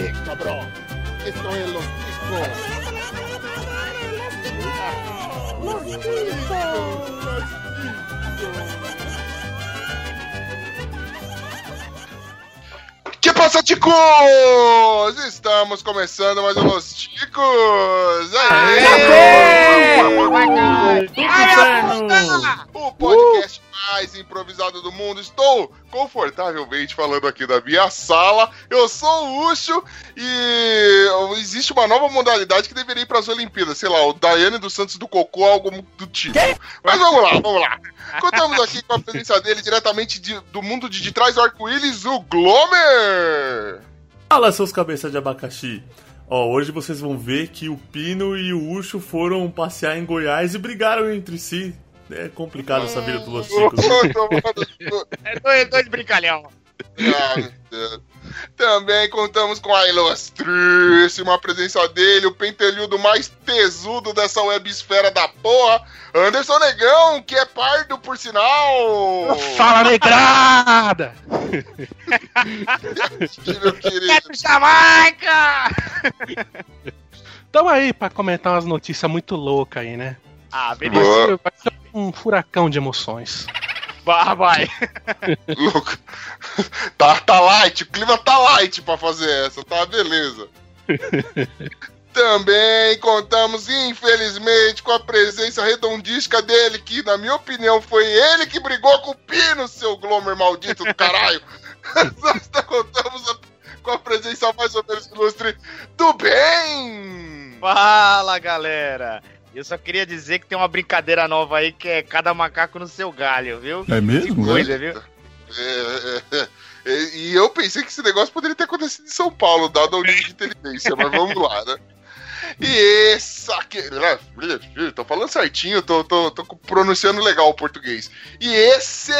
qué, cabrón? Esto es los chicos. Los chicos. Que passa, ticos? Estamos começando mais um Los Ticos! Aê! O podcast mais improvisado do mundo. Estou confortavelmente falando aqui da minha sala. Eu sou o Ucho e existe uma nova modalidade que deveria ir para as Olimpíadas. Sei lá, o Daiane dos Santos do Cocô, algo do tipo. Mas vamos lá, vamos lá. Contamos aqui com a presença dele diretamente de- do mundo de, de trás do arco-íris, o Glomer! Fala, seus cabeças de abacaxi. Ó, hoje vocês vão ver que o Pino e o Ucho foram passear em Goiás e brigaram entre si. É complicado essa vida dos Los Chicos. É dois, dois brincalhão. Ah, meu Deus. Também contamos com a ilustríssima presença dele, o pentelhudo mais tesudo dessa websfera da porra, Anderson Negão, que é pardo por sinal. Fala, negrada! Meu querido. É pro Jamaica! Tamo aí pra comentar umas notícias muito loucas aí, né? Ah, beleza. Boa. vai ser um furacão de emoções. Vai, vai. Louco. Tá, tá light, o clima tá light pra fazer essa, tá? Beleza. Também contamos, infelizmente, com a presença redondística dele, que, na minha opinião, foi ele que brigou com o Pino, seu Glomer maldito do caralho. Nós tá- contamos a- com a presença mais ou menos ilustre do bem. Fala, galera. Eu só queria dizer que tem uma brincadeira nova aí que é cada macaco no seu galho, viu? É Que mesmo? coisa, viu? É, é, é, e eu pensei que esse negócio poderia ter acontecido em São Paulo, dado o nível de inteligência, mas vamos lá, né? E essa aqui. né, Tô falando certinho, tô, tô, tô pronunciando legal o português. E esse.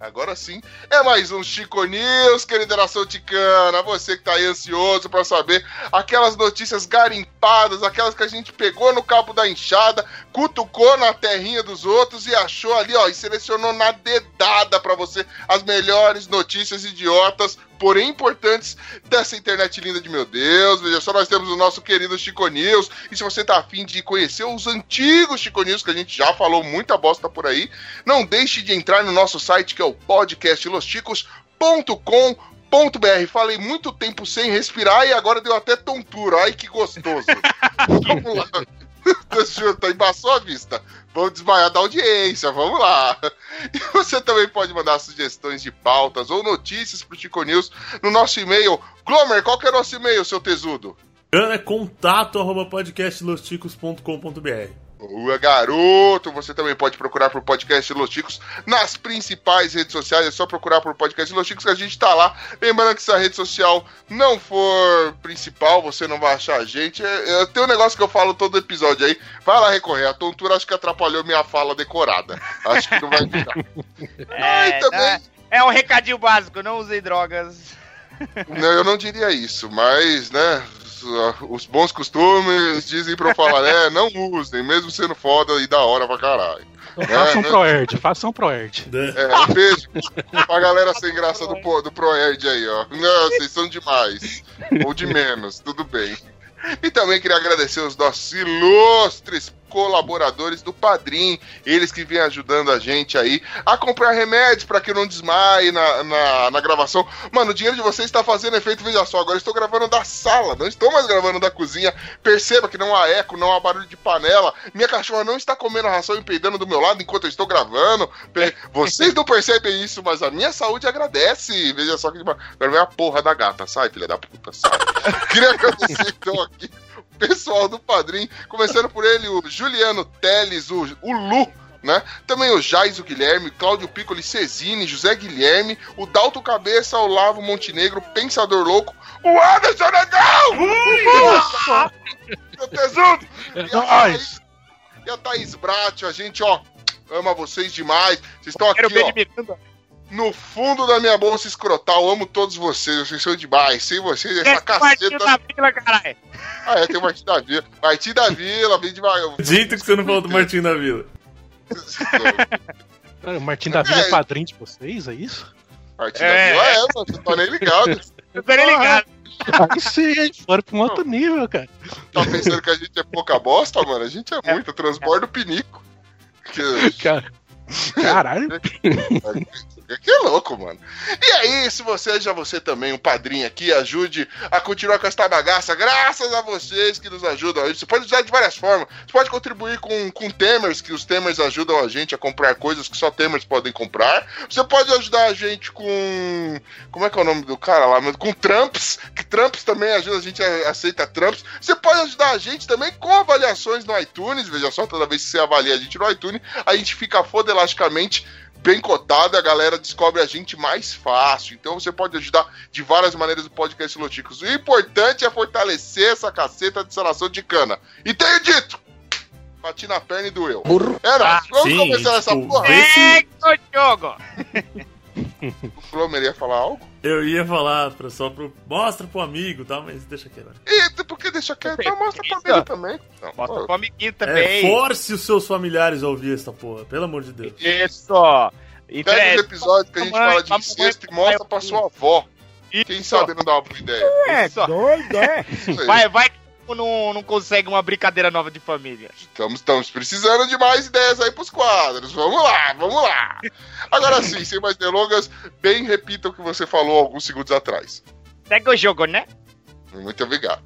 Agora sim, é mais um Chico News, querida nação ticana. Você que tá aí ansioso pra saber aquelas notícias garimpadas, aquelas que a gente pegou no cabo da enxada, cutucou na terrinha dos outros e achou ali, ó, e selecionou na dedada pra você as melhores notícias idiotas, porém importantes dessa internet linda de meu Deus. Veja só, nós temos o nosso querido Chico News. E se você tá afim de conhecer os antigos Chico News, que a gente já falou muita bosta por aí, não deixe de entrar no nosso site que é o podcastlosticos.com.br. Falei muito tempo sem respirar e agora deu até tontura. Ai que gostoso. Vamos lá. Chuta, embaçou a vista. Vamos desmaiar da audiência, vamos lá. E você também pode mandar sugestões de pautas ou notícias pro Chico News no nosso e-mail. Glomer, qual que é o nosso e-mail, seu tesudo? É contato arroba podcastlosticos.com.br. Boa, garoto! Você também pode procurar por Podcast Los Chicos nas principais redes sociais. É só procurar por Podcast Los Chicos que a gente tá lá. Lembrando que se a rede social não for principal, você não vai achar a gente. É, é, tem um negócio que eu falo todo episódio aí. Vai lá recorrer. A tontura acho que atrapalhou minha fala decorada. Acho que não vai ficar. É, também- né? é um recadinho básico, não usei drogas. Não, eu não diria isso, mas, né, os, bons costumes dizem pra eu falar, é, não usem, mesmo sendo foda e da hora pra caralho. Faça um né? Proerd, faça um Proerd. É, um beijo pra galera sem graça do, do ProErd aí, ó. Não, vocês são demais. Ou de menos, tudo bem. E também queria agradecer os nossos ilustres colaboradores do Padrim, eles que vêm ajudando a gente aí a comprar remédios para que eu não desmaie na, na, na gravação. Mano, o dinheiro de vocês está fazendo efeito, veja só, agora estou gravando da sala, não estou mais gravando da cozinha. Perceba que não há eco, não há barulho de panela. Minha cachorra não está comendo a ração e peidando do meu lado enquanto eu estou gravando. Vocês não percebem isso, mas a minha saúde agradece. Veja só que. Agora vem a porra da gata, sai, filha da puta, sai. Queria agradecer então aqui pessoal do Padrim, começando por ele, o Juliano Teles, o, o Lu, né? Também o Jais, o Guilherme, Cláudio Piccoli, Cezine, José Guilherme, o Dalto Cabeça, o Lavo Montenegro, Pensador Louco, o Anderson Negão! Meu tesudo! É E a Thaís, e a Thaís Brat, a gente, ó, ama vocês demais. Vocês estão aqui, ó. No fundo da minha bolsa escrotal. Amo todos vocês, vocês são demais. Sem vocês, essa Esse Martinho caceta. da Vila, caralho. Ah, é, tem o Martim da Vila. Martim da Vila, vem devagar. Dito que você não falou do Martinho da Vila. O Martim da Vila é padrinho de vocês, é isso? Martim É. da Vila é, mano, você tá nem ligado. Eu tô nem ligado. Aí sim, aí foram pra um outro nível, cara. Tá pensando que a gente é pouca bosta, mano? A gente é muito, transborda o pinico. Que- Cara, Caralho. É que é louco, mano. E aí, se você seja você também um padrinho aqui, ajude a continuar com esta bagaça, graças a vocês que nos ajudam. Você pode usar de várias formas. Você pode contribuir com, com temers, que os temers ajudam a gente a comprar coisas que só temers podem comprar. Você pode ajudar a gente com. Como é que é o nome do cara lá? Com Trumps, que Trumps também ajuda a gente a aceita Trumps. Você pode ajudar a gente também com avaliações no iTunes. Veja só, toda vez que você avalia a gente no iTunes, a gente fica fodelasticamente bem cotado, a galera descobre a gente mais fácil. Então você pode ajudar de várias maneiras o podcast Loticos. O importante é fortalecer essa caceta de instalação de cana. E tenho dito! Bati na perna e doeu. Burro. Era, vamos sim, começar essa tipo, porra. vê se- Segue o jogo! O Flomer ia falar algo? Eu ia falar pra, só pro. Mostra pro amigo e tal, mas deixa quieto. E por que deixa quieto? Então mostra pra Isso. mim também. Não, Mostra pro amiguinho É, também. force os seus familiares a ouvir essa porra, pelo amor de Deus. Isso! Pega Entre... os episódios que a gente Mamãe, fala de incesto e mostra pra sua avó. Quem Isso. sabe não dá uma boa ideia. É doido, é? Isso aí. Vai, vai tu não, não consegue uma brincadeira nova de família. Estamos, estamos precisando de mais ideias aí pros quadros. Vamos lá, vamos lá. Agora sim, sem mais delongas, bem repita o que você falou alguns segundos atrás. Segue o jogo, né? Muito obrigado.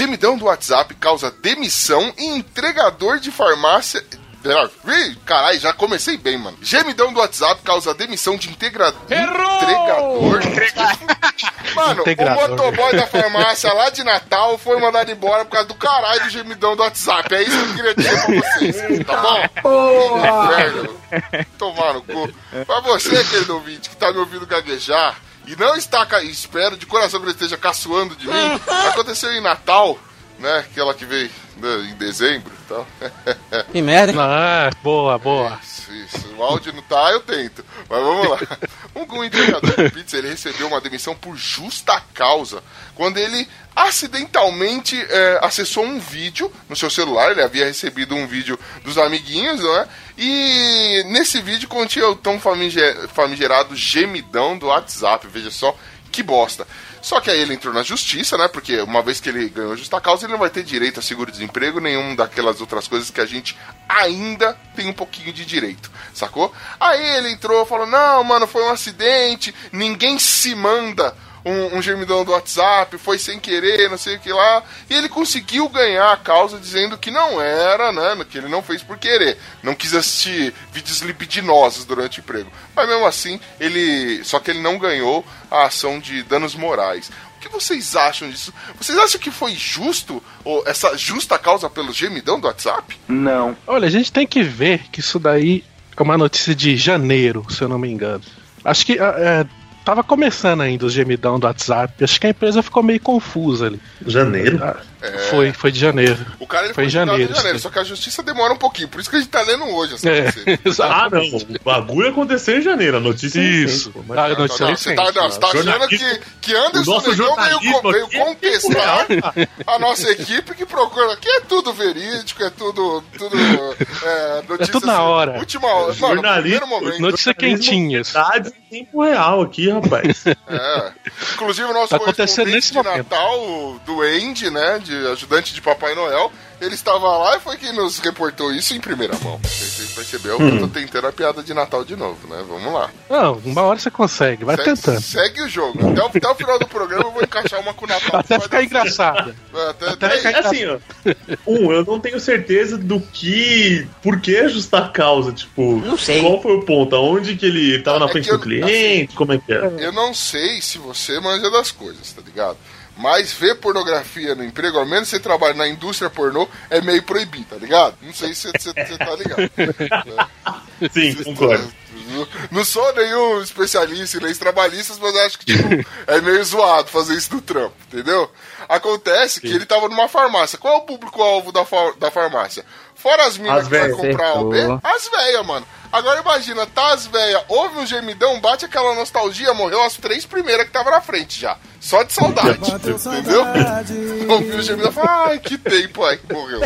Gemidão do WhatsApp causa demissão e entregador de farmácia. Ih, Caralho, já comecei bem, mano. Gemidão do WhatsApp causa demissão de integra... entregador. Mano, Integrador. o motoboy da farmácia lá de Natal foi mandado embora por causa do caralho do gemidão do WhatsApp. É isso que eu queria dizer pra vocês, tá bom? Inferno. Tomar no cu. Pra você, querido ouvinte, que tá me ouvindo gaguejar e não está, espero de coração que ele esteja caçoando de mim, aconteceu em Natal, né? Aquela que veio né, em dezembro e tal. Que merda, hein? Ah, boa, boa. Isso, isso. O áudio não tá, eu tento. Mas vamos lá. Um, entregador de pizza, ele recebeu uma demissão por justa causa. Quando ele acidentalmente é, acessou um vídeo no seu celular, ele havia recebido um vídeo dos amiguinhos, não é? E nesse vídeo continha o tão famiger- famigerado gemidão do WhatsApp. Veja só que bosta. Só que aí ele entrou na justiça, né? Porque uma vez que ele ganhou justa causa, ele não vai ter direito a seguro-desemprego, nenhum daquelas outras coisas que a gente ainda tem um pouquinho de direito, sacou? Aí ele entrou falou: Não, mano, foi um acidente, ninguém se manda um, um gemidão do WhatsApp, foi sem querer, não sei o que lá. E ele conseguiu ganhar a causa dizendo que não era, né? Que ele não fez por querer. Não quis assistir vídeos libidinosos durante o emprego. Mas mesmo assim, ele. Só que ele não ganhou a ação de danos morais. O que vocês acham disso? Vocês acham que foi justo ou essa justa causa pelo gemidão do WhatsApp? Olha, a gente tem que ver que isso daí é uma notícia de janeiro, se eu não me engano. Acho que ah, é, tava começando ainda o gemidão do WhatsApp. Acho que a empresa ficou meio confusa ali. Janeiro? Ah, Foi, foi de janeiro. O cara ele Foi em janeiro, em janeiro, sim. só que a justiça demora um pouquinho. Por isso que a gente tá lendo hoje essa É. Ah, não. O bagulho aconteceu em janeiro. A notícia é Isso. recente, Ah, a notícia Não, você tá, não, você tá achando que, que Anderson Negão veio, veio aqui é contestar a nossa equipe que procura. Aqui é tudo verídico, é tudo. tudo é, notícia, tudo na hora. Última hora. Mano, Jornalismo- primeiro momento. Notícia quentinhas. Verdade em tempo real aqui, rapaz. É. Inclusive o nosso Tá acontecendo nesse de momento. Natal, do Andy, né? De ajudante de Papai Noel. Ele estava lá e foi quem nos reportou isso em primeira mão. Você percebeu que eu tô tentando a piada de Natal de novo, né? Vamos lá. Não, uma hora você consegue, vai segue, tentando. segue o jogo. Até o, até o final do programa eu vou encaixar uma com o Natal. Até Vai ficar engraçado. certo. Até, Até até- ficar É assim, ó. Um, eu não tenho certeza do que. Por que justa causa? Tipo, Não sei. qual foi o ponto? Aonde que ele tava na É frente eu- do cliente? Como é que é? Eu não sei se você manja das coisas, tá ligado? Mas ver pornografia no emprego, ao menos você trabalha na indústria pornô, é meio proibido, tá ligado? Não sei se você tá ligado. Sim, concordo. Não sou nenhum especialista em leis trabalhistas, mas acho que tipo, é meio zoado fazer isso no trampo, entendeu? Acontece que ele tava numa farmácia. Qual é o público-alvo da, fa- da farmácia? Fora as minas As que vai comprar A ou B, Acertou. as velhas, mano. Agora imagina, tá as velhas, ouve um gemidão, bate aquela nostalgia, morreu as três primeiras que tava na frente já. Só de saudade, entendeu? Ouviu o gemidão e fala, ai, que tempo aí que morreu.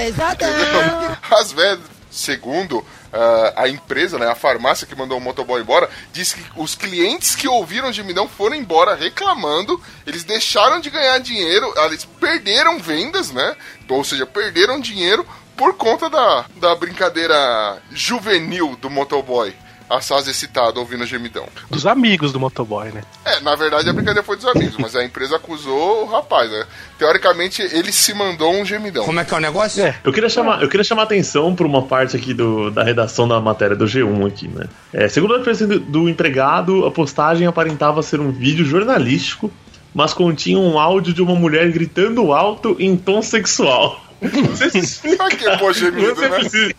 Entendeu? As velhas, segundo ah, a empresa, né, a farmácia que mandou o motoboy embora, disse que os clientes que ouviram o gemidão foram embora reclamando, eles deixaram de ganhar dinheiro, eles perderam vendas, né? Ou seja, perderam dinheiro por conta da, da brincadeira juvenil do motoboy. A Saz excitado ouvindo o gemidão. Dos amigos do motoboy, né? É, na verdade a brincadeira foi dos amigos, mas a empresa acusou o rapaz, né? Teoricamente ele se mandou um gemidão. Como é que é o negócio? É. Eu queria chamar, eu queria chamar a atenção para uma parte aqui do, da redação da matéria do G1 aqui, né? É, segundo a defesa do, do empregado, a postagem aparentava ser um vídeo jornalístico, mas continha um áudio de uma mulher gritando alto em tom sexual. Que pôr gemido, você né? precisa,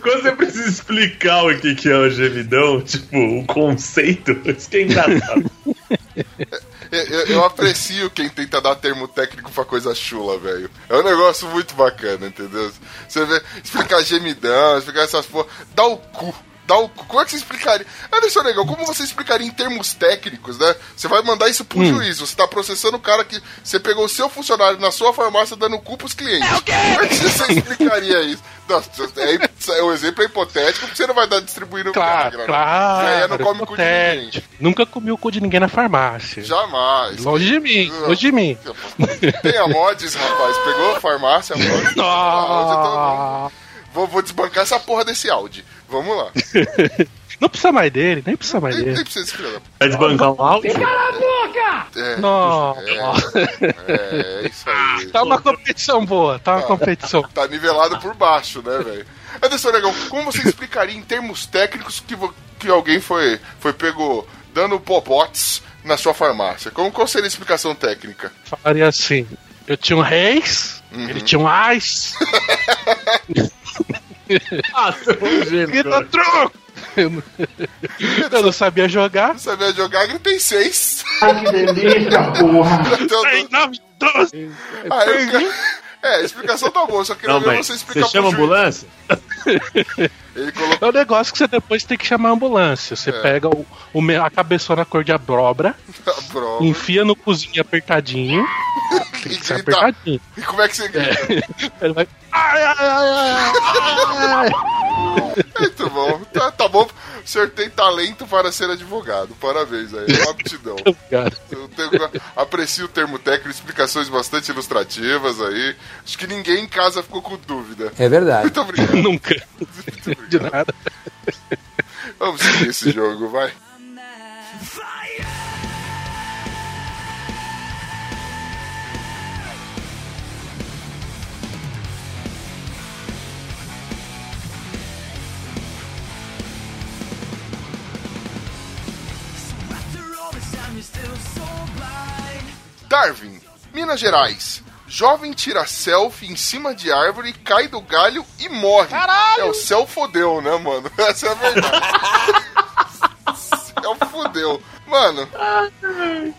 quando você precisa explicar o que, que é o gemidão, tipo, o conceito, isso que é engraçado. Eu, eu- eu aprecio quem tenta dar termo técnico pra coisa chula, velho. É um negócio muito bacana, entendeu? Você vê, explicar gemidão, explicar essas porra. Dá o cu. Dá o. Como é que você explicaria? Anderson Negão, como você explicaria em termos técnicos, né? Você vai mandar isso pro juiz. Você tá processando o cara que você pegou o seu funcionário na sua farmácia dando cu pros clientes. Como é que você explicaria isso? Nossa, é, é, o exemplo é hipotético porque você não vai dar distribuindo Claro, né? claro. Véia não come cu de ninguém. Nunca comi o cu de ninguém na farmácia. Jamais. Longe de mim, Não. longe de mim. Tem a mods, rapaz. Pegou a farmácia, mods. Eu tô- Ah, vou, vou desbancar essa porra desse áudio. Vamos lá. não precisa mais dele, nem precisa mais Nem, nem dele. precisa desse filho da- Vai desbancar um áudio? É, Não. é, é isso aí. Tá uma competição boa, tá uma competição. Tá nivelado por baixo, né, velho? Anderson Negão, como você explicaria em termos técnicos que, que alguém foi, foi pego dando popotes na sua farmácia? Como, qual seria a explicação técnica? Falaria assim: eu tinha um reis, Uhum. ele tinha um ais. Ah, gênio. Grita truco! Eu não, eu não sabia jogar. Não sabia jogar, gritei seis. Ai, que delícia, porra. Em nome de Deus! Aí o cara- É, a explicação tá boa, só queria Não, ver você explicar você chama juiz. ambulância? Ele colocou. É um negócio que você depois tem que chamar a ambulância. Você É. pega o, o a cabeçona cor de abóbora, a prova. enfia no cozinho apertadinho. Tem que ser apertadinho. E como é que você grita? Ele vai. Ai, ai, ai, ai, ai. Muito bom. Tá, tá bom. O senhor tem talento para ser advogado. Parabéns aí. É uma aptidão. Cara, Eu tenho- aprecio o termo técnico, explicações bastante ilustrativas aí. Acho que ninguém em casa ficou com dúvida. É verdade. Muito obrigado. nunca. Muito De obrigado. nada. Vamos seguir esse jogo, vai. Darwin, Minas Gerais. Jovem tira selfie em cima de árvore, cai do galho e morre. Caralho! É o céu fodeu, né, mano? Essa é a verdade. céu fodeu. Mano,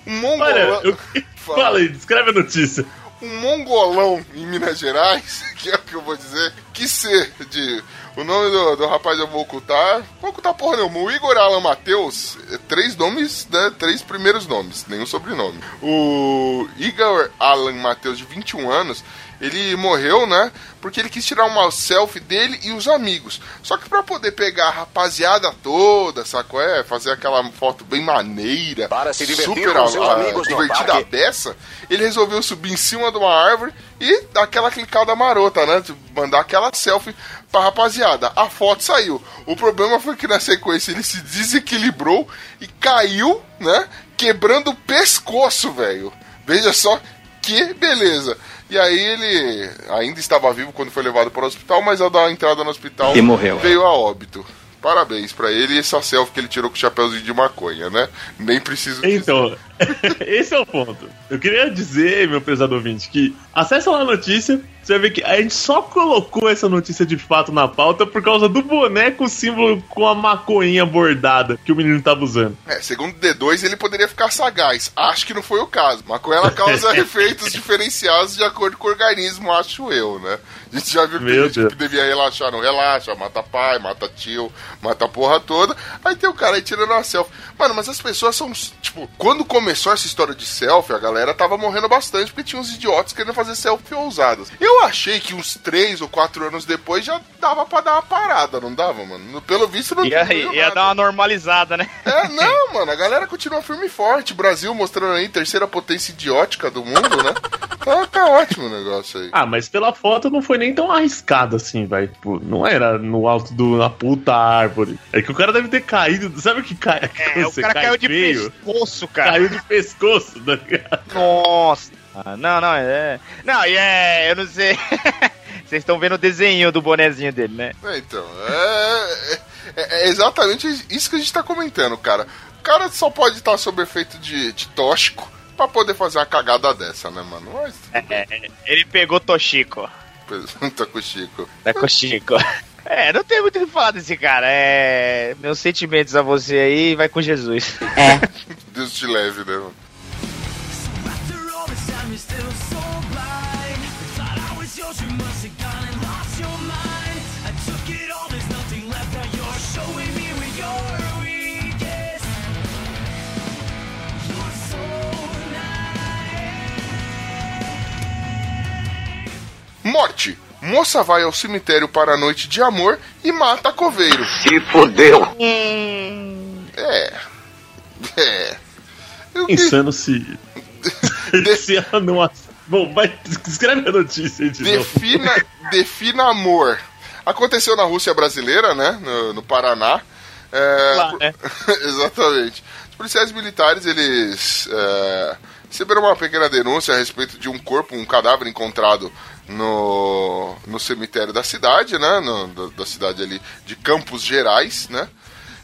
um mongolão... Eu... fala aí, descreve a notícia. Um mongolão em Minas Gerais, que é o que eu vou dizer, que ser de. O nome do, do rapaz eu vou ocultar. Vou ocultar porra nenhuma. O Igor Alan Matheus, é três nomes, né? Três primeiros nomes, nenhum sobrenome. O Igor Alan Matheus, de 21 anos, ele morreu, né? Porque ele quis tirar uma selfie dele e os amigos. Só que pra poder pegar a rapaziada toda, sacou? É, fazer aquela foto bem maneira, Para se divertir super com seus ah, amigos divertida dessa, ele resolveu subir em cima de uma árvore e dar aquela clicada marota, né? Mandar aquela selfie pra rapaziada. A foto saiu. O problema foi que na sequência ele se desequilibrou e caiu, né? Quebrando o pescoço, velho. Veja só que beleza. E aí ele ainda estava vivo quando foi levado para o hospital, mas ao dar a entrada no hospital E morreu. veio a óbito. Parabéns pra ele e essa selfie que ele tirou com o chapéuzinho de maconha, né? Nem preciso dizer. Esse é o ponto. Eu queria dizer, meu prezado ouvinte, que acessa lá a notícia, você vai ver que a gente só colocou essa notícia de fato na pauta por causa do boneco símbolo com a maconha bordada que o menino tava usando. É, segundo o D2, ele poderia ficar sagaz. Acho que não foi o caso. Maconha ela causa efeitos diferenciados de acordo com o organismo, acho eu, né? A gente já viu que tem Meu gente Deus. que devia relaxar, não relaxa, mata pai, mata tio, mata a porra toda. Aí tem o cara aí tirando uma selfie. Mano, mas as pessoas são. Tipo, quando começou essa história de selfie, a galera tava morrendo bastante porque tinha uns idiotas querendo fazer selfie ousadas. Eu achei que uns 3 ou 4 anos depois já dava pra dar uma parada, não dava, mano? Pelo visto não Ia, ia nada. dar uma normalizada, né? É, não, mano, a galera continua firme e forte. Brasil mostrando aí terceira potência idiótica do mundo, né? Tá, tá ótimo o negócio aí. Ah, mas pela foto não foi nem tão arriscado assim, vai. Tipo, não era no alto do na puta árvore. É que o cara deve ter caído. Sabe o que cai? É, o cara cai caiu de feio, pescoço, cara. Caiu de pescoço, tá ligado? Nossa. Ah, Não, não, é. Não, e é. Eu não sei. Vocês estão vendo o desenho do bonezinho dele, né? É, então, é, é- é exatamente isso que a gente tá comentando, cara. O cara só pode estar sob efeito de, de tóxico pra poder fazer uma cagada dessa, né, mano? Mas tudo bem. É, ele pegou Toshiko. Tá com o Chico. Tá com o Chico. É, não tem muito o que falar desse cara. É. Meus sentimentos a você aí vai com Jesus. Deus te leve, né, Morte. Moça vai ao cemitério para a noite de amor e mata coveiro. Se fodeu. É. É. Eu que- Pensando se. se ela não. Bom, vai. Escreve a notícia aí de novo. Defina, defina amor. Aconteceu na Rússia brasileira, né? No, no Paraná. É, Lá, né? Exatamente. Os policiais militares, eles é, receberam uma pequena denúncia a respeito de um corpo, um cadáver encontrado no, no cemitério da cidade, né? No- da, da cidade ali de Campos Gerais, né?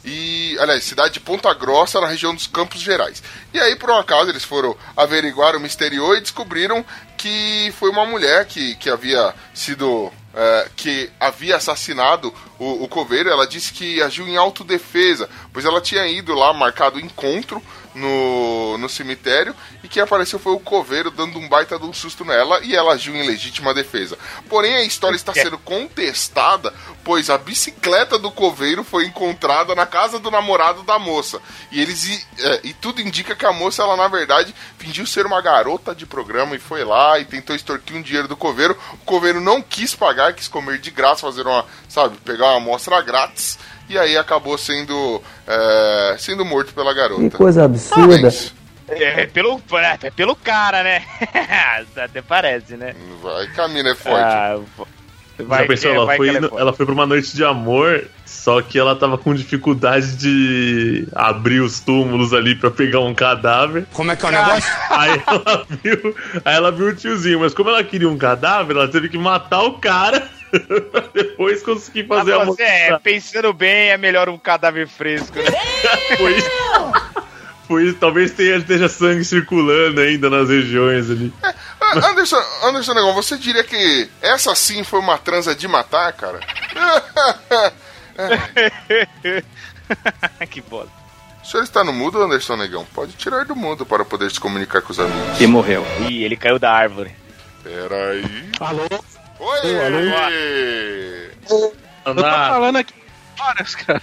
E, aliás, cidade de Ponta Grossa, na região dos Campos Gerais. E aí, por um acaso, eles foram averiguar o mistério e descobriram que foi uma mulher que, que havia sido. é, que havia assassinado o, o coveiro. Ela disse que agiu em autodefesa, pois ela tinha ido lá, marcado encontro no, no cemitério, e quem apareceu foi o coveiro dando um baita de um susto nela e ela agiu em legítima defesa. Porém, a história está sendo contestada, pois a bicicleta do coveiro foi encontrada na casa do namorado da moça. E eles e, é, e tudo indica que a moça, ela na verdade, fingiu ser uma garota de programa e foi lá e tentou extorquir um dinheiro do coveiro. O coveiro não quis pagar, quis comer de graça, fazer uma, sabe, pegar uma amostra grátis. E aí acabou sendo, é, sendo morto pela garota. Que coisa absurda. Parabéns. É, pelo, é, pelo cara, né? Até parece, né? Vai, Camila é forte. Ah, Já pensou, que- ela, vai foi, ela é ela foi pra uma noite de amor, só que ela tava com dificuldade de abrir os túmulos ali pra pegar um cadáver. Como é que é o negócio? Aí ela viu, aí ela viu o tiozinho, mas como ela queria um cadáver, ela teve que matar o cara pra depois conseguir Ah, fazer a você é, pensando bem, é melhor um cadáver fresco, né? Foi isso. Foi isso. Talvez tenha, esteja sangue circulando ainda nas regiões ali. Ah, Anderson, Anderson Negão, você diria que essa sim foi uma transa de matar, cara? que bosta. O senhor está no mudo, Anderson Negão? Pode tirar do mudo para poder se comunicar com os amigos. E morreu. Ih, ele caiu da árvore. Peraí. Alô? Oi! Eu tô falando aqui horas, cara.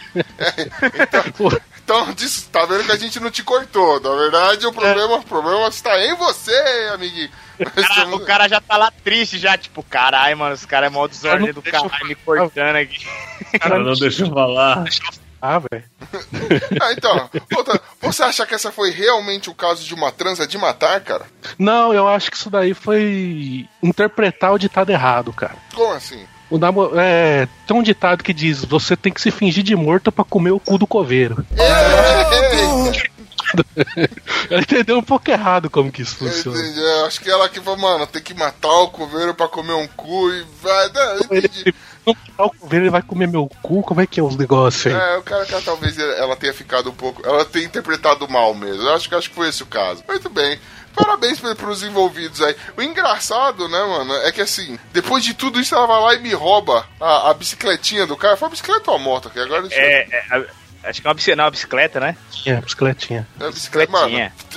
Então, diz- tá vendo que a gente não te cortou. Na verdade, o problema, o problema está em você, amiguinho. Nós Cara, o cara já tá lá triste, já, tipo, caralho, mano, os caras é mó desordem do deixa eu caralho, me cortando aqui. Cara, não deixa eu falar. Ah, velho. Ah, então, outra, você acha que essa foi realmente o caso de uma transa de matar, cara? Não, eu acho que isso daí foi interpretar o ditado errado, cara. Como assim? O namo... é, tem um ditado que diz: você tem que se fingir de morto pra comer o cu do coveiro. Ei, Ela entendeu um pouco errado como que isso Eu funciona. entendi. É, acho que ela que falou, mano, tem que matar o coveiro pra comer um cu e vai. Não, eu entendi. Não tá o coveiro, ele vai comer meu cu? Como é que é os negócios aí? É, o cara que talvez ela tenha ficado um pouco. Ela tenha interpretado mal mesmo. Eu acho que acho que foi esse o caso. Muito bem. Parabéns pros envolvidos aí. O engraçado, né, mano, é que assim, depois de tudo isso, ela vai lá e me rouba a, a bicicletinha do cara. Foi a bicicleta ou a moto? Que agora deixa eu- É, é, a- acho que é uma bicicleta, não, uma bicicleta, né? Tinha, bicicletinha. é bicicleta. Mano,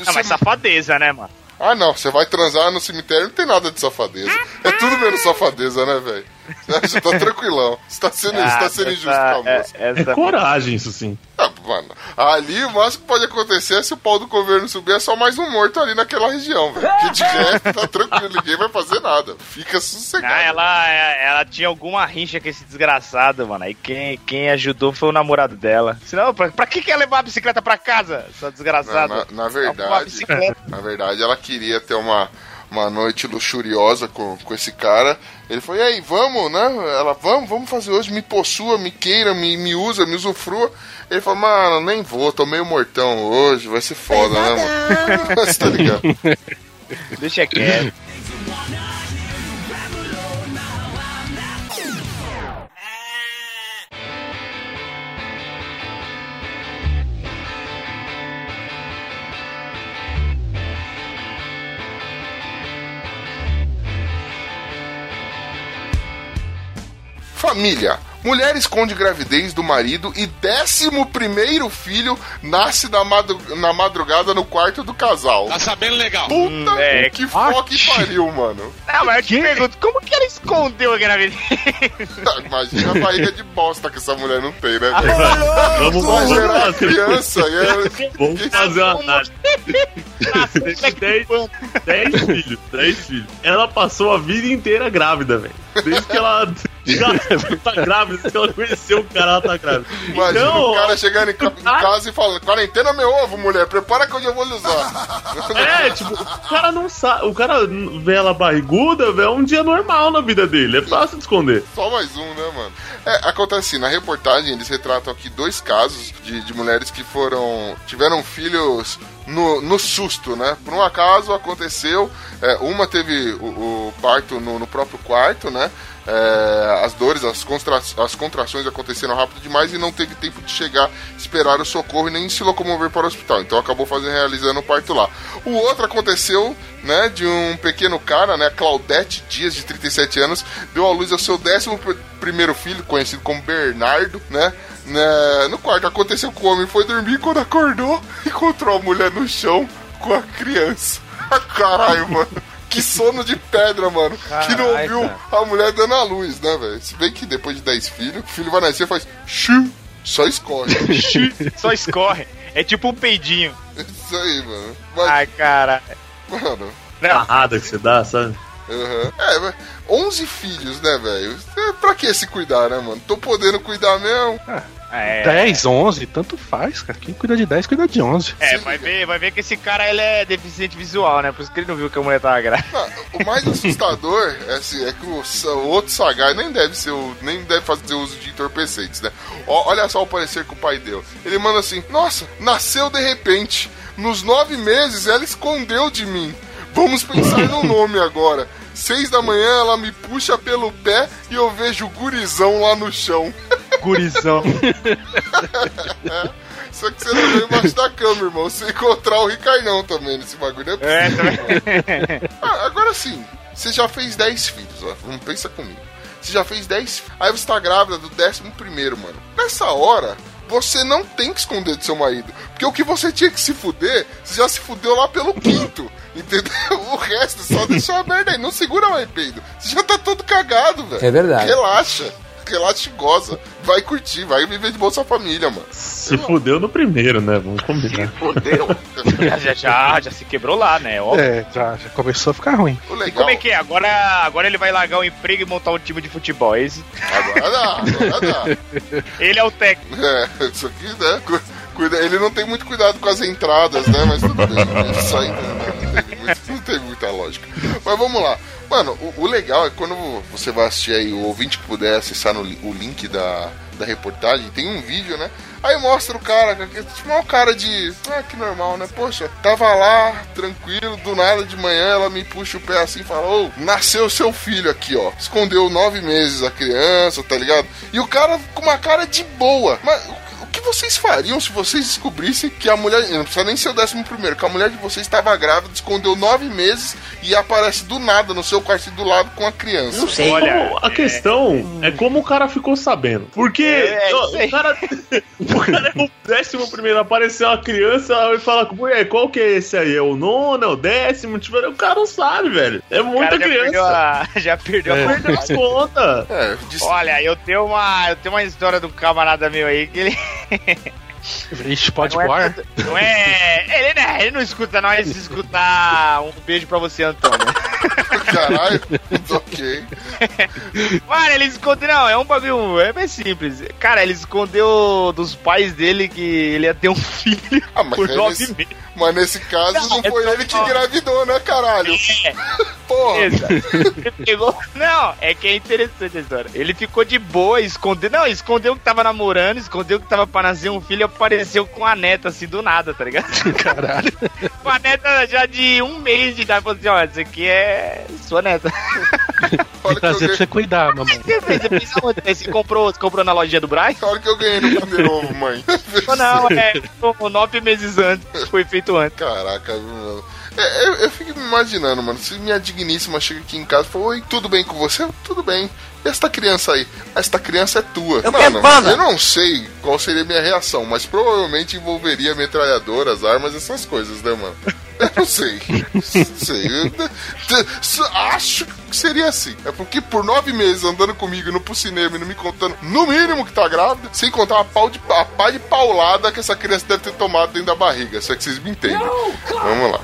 Não, mas safadeza, né, mano? Ah, não, você vai transar no cemitério, não tem nada de safadeza. É tudo menos safadeza, né, velho? Você tá tranquilão. Você tá sendo, você tá sendo Ah, injusto essa- com a moça. é- essa- Coragem, isso sim. Ah, mano, ali o máximo que pode acontecer é se o pau do governo subir, é só mais um morto ali naquela região, velho. Que de resto tá tranquilo, ninguém vai fazer nada. Fica sossegado. Ah, ela, ela tinha alguma rincha com esse desgraçado, mano. Aí quem, quem ajudou foi o namorado dela. Senão, pra, pra que quer levar a bicicleta pra casa, sua Na, desgraçada? na- na verdade, na verdade, ela queria ter uma, uma noite luxuriosa com, com esse cara. Ele falou, e aí, vamos, né? Ela, vamos, vamos fazer hoje, me possua, me queira, me, me usa, me usufrua. Ele falou, mano, nem vou, tô meio mortão hoje, vai ser foda, né, mano? Você tá ligado? Deixa quieto. Família. Mulher esconde gravidez do marido e décimo primeiro filho nasce na, madru- na madrugada no quarto do casal. Tá sabendo legal. Puta é. que foque pariu, mano. Não, mas eu te pergunto, como que ela escondeu a gravidez? Imagina a barriga de bosta que essa mulher não tem, né? Vamos, Vai vamos gerar fazer, criança e ela... vamos fazer uma análise. Teve 10, 10 filhos, 10 filhos. Ela passou a vida inteira grávida, velho. Desde que ela já tá grávida, ela conheceu o cara, ela tá grávida. Imagina Então, o cara chegando em, ca- em casa e falando, quarentena meu ovo, mulher, prepara que hoje eu vou lhe usar. É, tipo, o cara não sabe. O cara vê ela barriguda, vê é um dia normal na vida dele. É fácil de esconder. Só mais um, né, mano? É, acontece assim, na reportagem eles retratam aqui dois casos de, de mulheres que foram. tiveram filhos no, no susto, né? Por um acaso aconteceu, é, uma teve o, o parto no, no próprio quarto, né? É, as dores, as, constra, as contrações aconteceram rápido demais e não teve tempo de chegar, esperar o socorro e nem se locomover para o hospital. Então acabou fazendo, realizando o parto lá. O outro aconteceu, né, de um pequeno cara, né, Claudete Dias, de 37 anos, deu à luz ao seu décimo pr- primeiro filho, conhecido como Bernardo, né, né, no quarto. Aconteceu que o homem foi dormir e quando acordou, encontrou a mulher no chão com a criança. Caralho, mano. Que sono de pedra, mano. que não ouviu a mulher dando a luz, né, velho? Se bem que depois de 10 filhos, o filho vai nascer e faz xiu, só escorre. Só escorre. É tipo um peidinho. Isso aí, mano. Mas, Ai, cara. mano. Carrada que você dá, sabe? aham. É, mas 11 filhos, né, velho? É, Pra que se cuidar, né, mano? Tô podendo cuidar mesmo. É, 10, 11, tanto faz, cara. Quem cuida de 10, cuida de 11. é vai, ver, vai ver que esse cara ele é deficiente visual, né? Por isso que ele não viu que a mulher tava grávida. Não, o mais assustador é, assim, é que o, o outro Sagai nem deve ser o, nem deve fazer uso de entorpecentes, né? Ó, olha só o parecer que o pai deu. Ele manda assim: Nossa, nasceu de repente. Nos nove meses ela escondeu de mim. Vamos pensar no nome agora. Seis da manhã ela me puxa pelo pé e eu vejo o gurizão lá no chão. Gurizão. Só que você não vê embaixo da cama, irmão. Você encontrar o Ricainão também nesse bagulho. É É, também. Ah, agora sim, você já fez 10 filhos, ó. Vamos pensa comigo. Você já fez 10 filhos. Aí você tá grávida do 11 primeiro, mano. Nessa hora, você não tem que esconder do seu marido. Porque o que você tinha que se fuder, você já se fudeu lá pelo quinto. Entendeu? O resto só deixa a merda aí. Não segura mais peido. Você já tá todo cagado, velho. É verdade. Relaxa. Relaxa e goza. Vai curtir, vai viver de Bolsa Família, mano. Se fudeu no primeiro, né? Vamos combinar. já, já, já, já se quebrou lá, né? Óbvio. É, já, já começou a ficar ruim. E como é que é? Agora, agora ele vai largar o emprego e montar um time de futebol. é Esse, Agora dá, agora dá. ele é o técnico. É, isso aqui, né? ele não tem muito cuidado com as entradas, né? Mas tudo bem. Isso aí não, não, tem, muito- não tem muita lógica. Mas vamos lá. Mano, o, o legal é quando você vai assistir aí, o ouvinte que puder acessar no, o link da, da reportagem, tem um vídeo, né? Aí mostra o cara, tipo, uma cara de. Ah, que normal, né? Poxa, tava lá, tranquilo, do nada de manhã ela me puxa o pé assim e fala: Ô, nasceu seu filho aqui, ó. Escondeu nove meses a criança, tá ligado? E o cara com uma cara de boa. Mas o- o que vocês fariam se vocês descobrissem que a mulher. Não precisa nem ser o décimo primeiro, que a mulher de vocês estava grávida, escondeu nove meses e aparece do nada no seu quarto do lado com a criança. Não sei. Olha, Então, a questão é como o cara ficou sabendo. Porque É, ó, aí. o, cara, o cara é o décimo primeiro, apareceu a criança e fala, ué, qual que é esse aí? É o nono, é o décimo? Tipo, o cara não sabe, velho. É muita já perdeu criança. a, já perdeu É. a Perdeu as contas. É, disse, Olha, eu tenho uma, eu tenho uma história do camarada meu aí que ele Ixi, pode não é, voar? não é, ele, né, ele não escuta nós escutar um beijo pra você, Antônio. caralho, ok. Mano, ele escondeu, não, é um bagulho, é bem simples. Cara, ele escondeu dos pais dele que ele ia ter um filho Ah, mas por nove meses. Mas nesse caso Não, não é foi só- ele que engravidou, né, caralho? Porra. Beleza. Ele pegou. Não, é que é interessante a história. Ele ficou de boa, escondeu. Não, escondeu que tava namorando, escondeu que tava pra nascer um filho e apareceu com a neta, assim, do nada, tá ligado? Caralho. com a neta já de um mês de idade. Falou assim: ó, isso aqui é sua neta. Que, eu Trazer pra ganhei, você cuidar, mamãe. Você comprou, você comprou na lojinha do Braz? olha que eu ganhei no Kinder Ovo, mãe. Não, é nove meses antes. Foi feito antes. Caraca, viu, mano? É, eu, eu fico me imaginando, mano. Se minha digníssima chega aqui em casa e fala: Oi, tudo bem com você? Tudo bem. E esta criança aí? Esta criança é tua. Eu mano, eu não sei qual seria a minha reação, mas provavelmente envolveria metralhadoras, armas, essas coisas, né, mano? Eu não sei. Não sei. Eu- acho que seria assim. É porque por nove meses andando comigo, indo pro cinema e não me contando, no mínimo que tá grávida, sem contar a, pau de, a pá de paulada que essa criança deve ter tomado dentro da barriga. Se é que vocês me entendem. Vamos lá.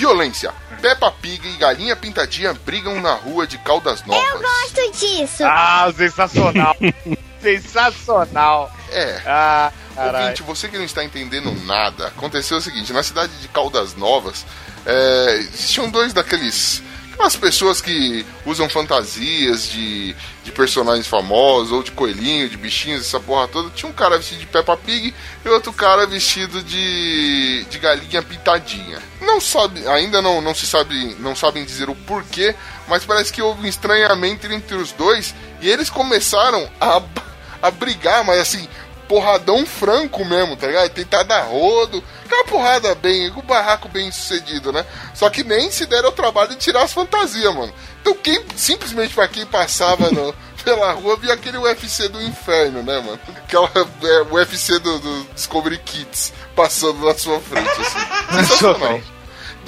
Violência. Peppa Pig e Galinha Pintadinha brigam na rua de Caldas Novas. Eu gosto disso. Ah, sensacional. sensacional. É. Ah, caralho. Ouvinte, você que não está entendendo nada, aconteceu o seguinte: na cidade de Caldas Novas, é, existiam dois daqueles. Aquelas pessoas que usam fantasias de, de personagens famosos, ou de coelhinho, de bichinhos, essa porra toda. Tinha um cara vestido de Peppa Pig e outro cara vestido de, de galinha pintadinha. Não sabe, ainda não, não se sabe, não sabem dizer o porquê, mas parece que houve um estranhamento entre os dois e eles começaram a, a brigar, mas assim, porradão franco mesmo, tá ligado? Tentar dar rodo, aquela porrada bem, com o barraco bem sucedido, né? Só que nem se deram o trabalho de tirar as fantasias, mano. Então quem, simplesmente pra quem passava no, pela rua, via aquele UFC do inferno, né, mano? Aquela é, UFC do, do Discovery Kids passando na sua frente, assim. Sensacional.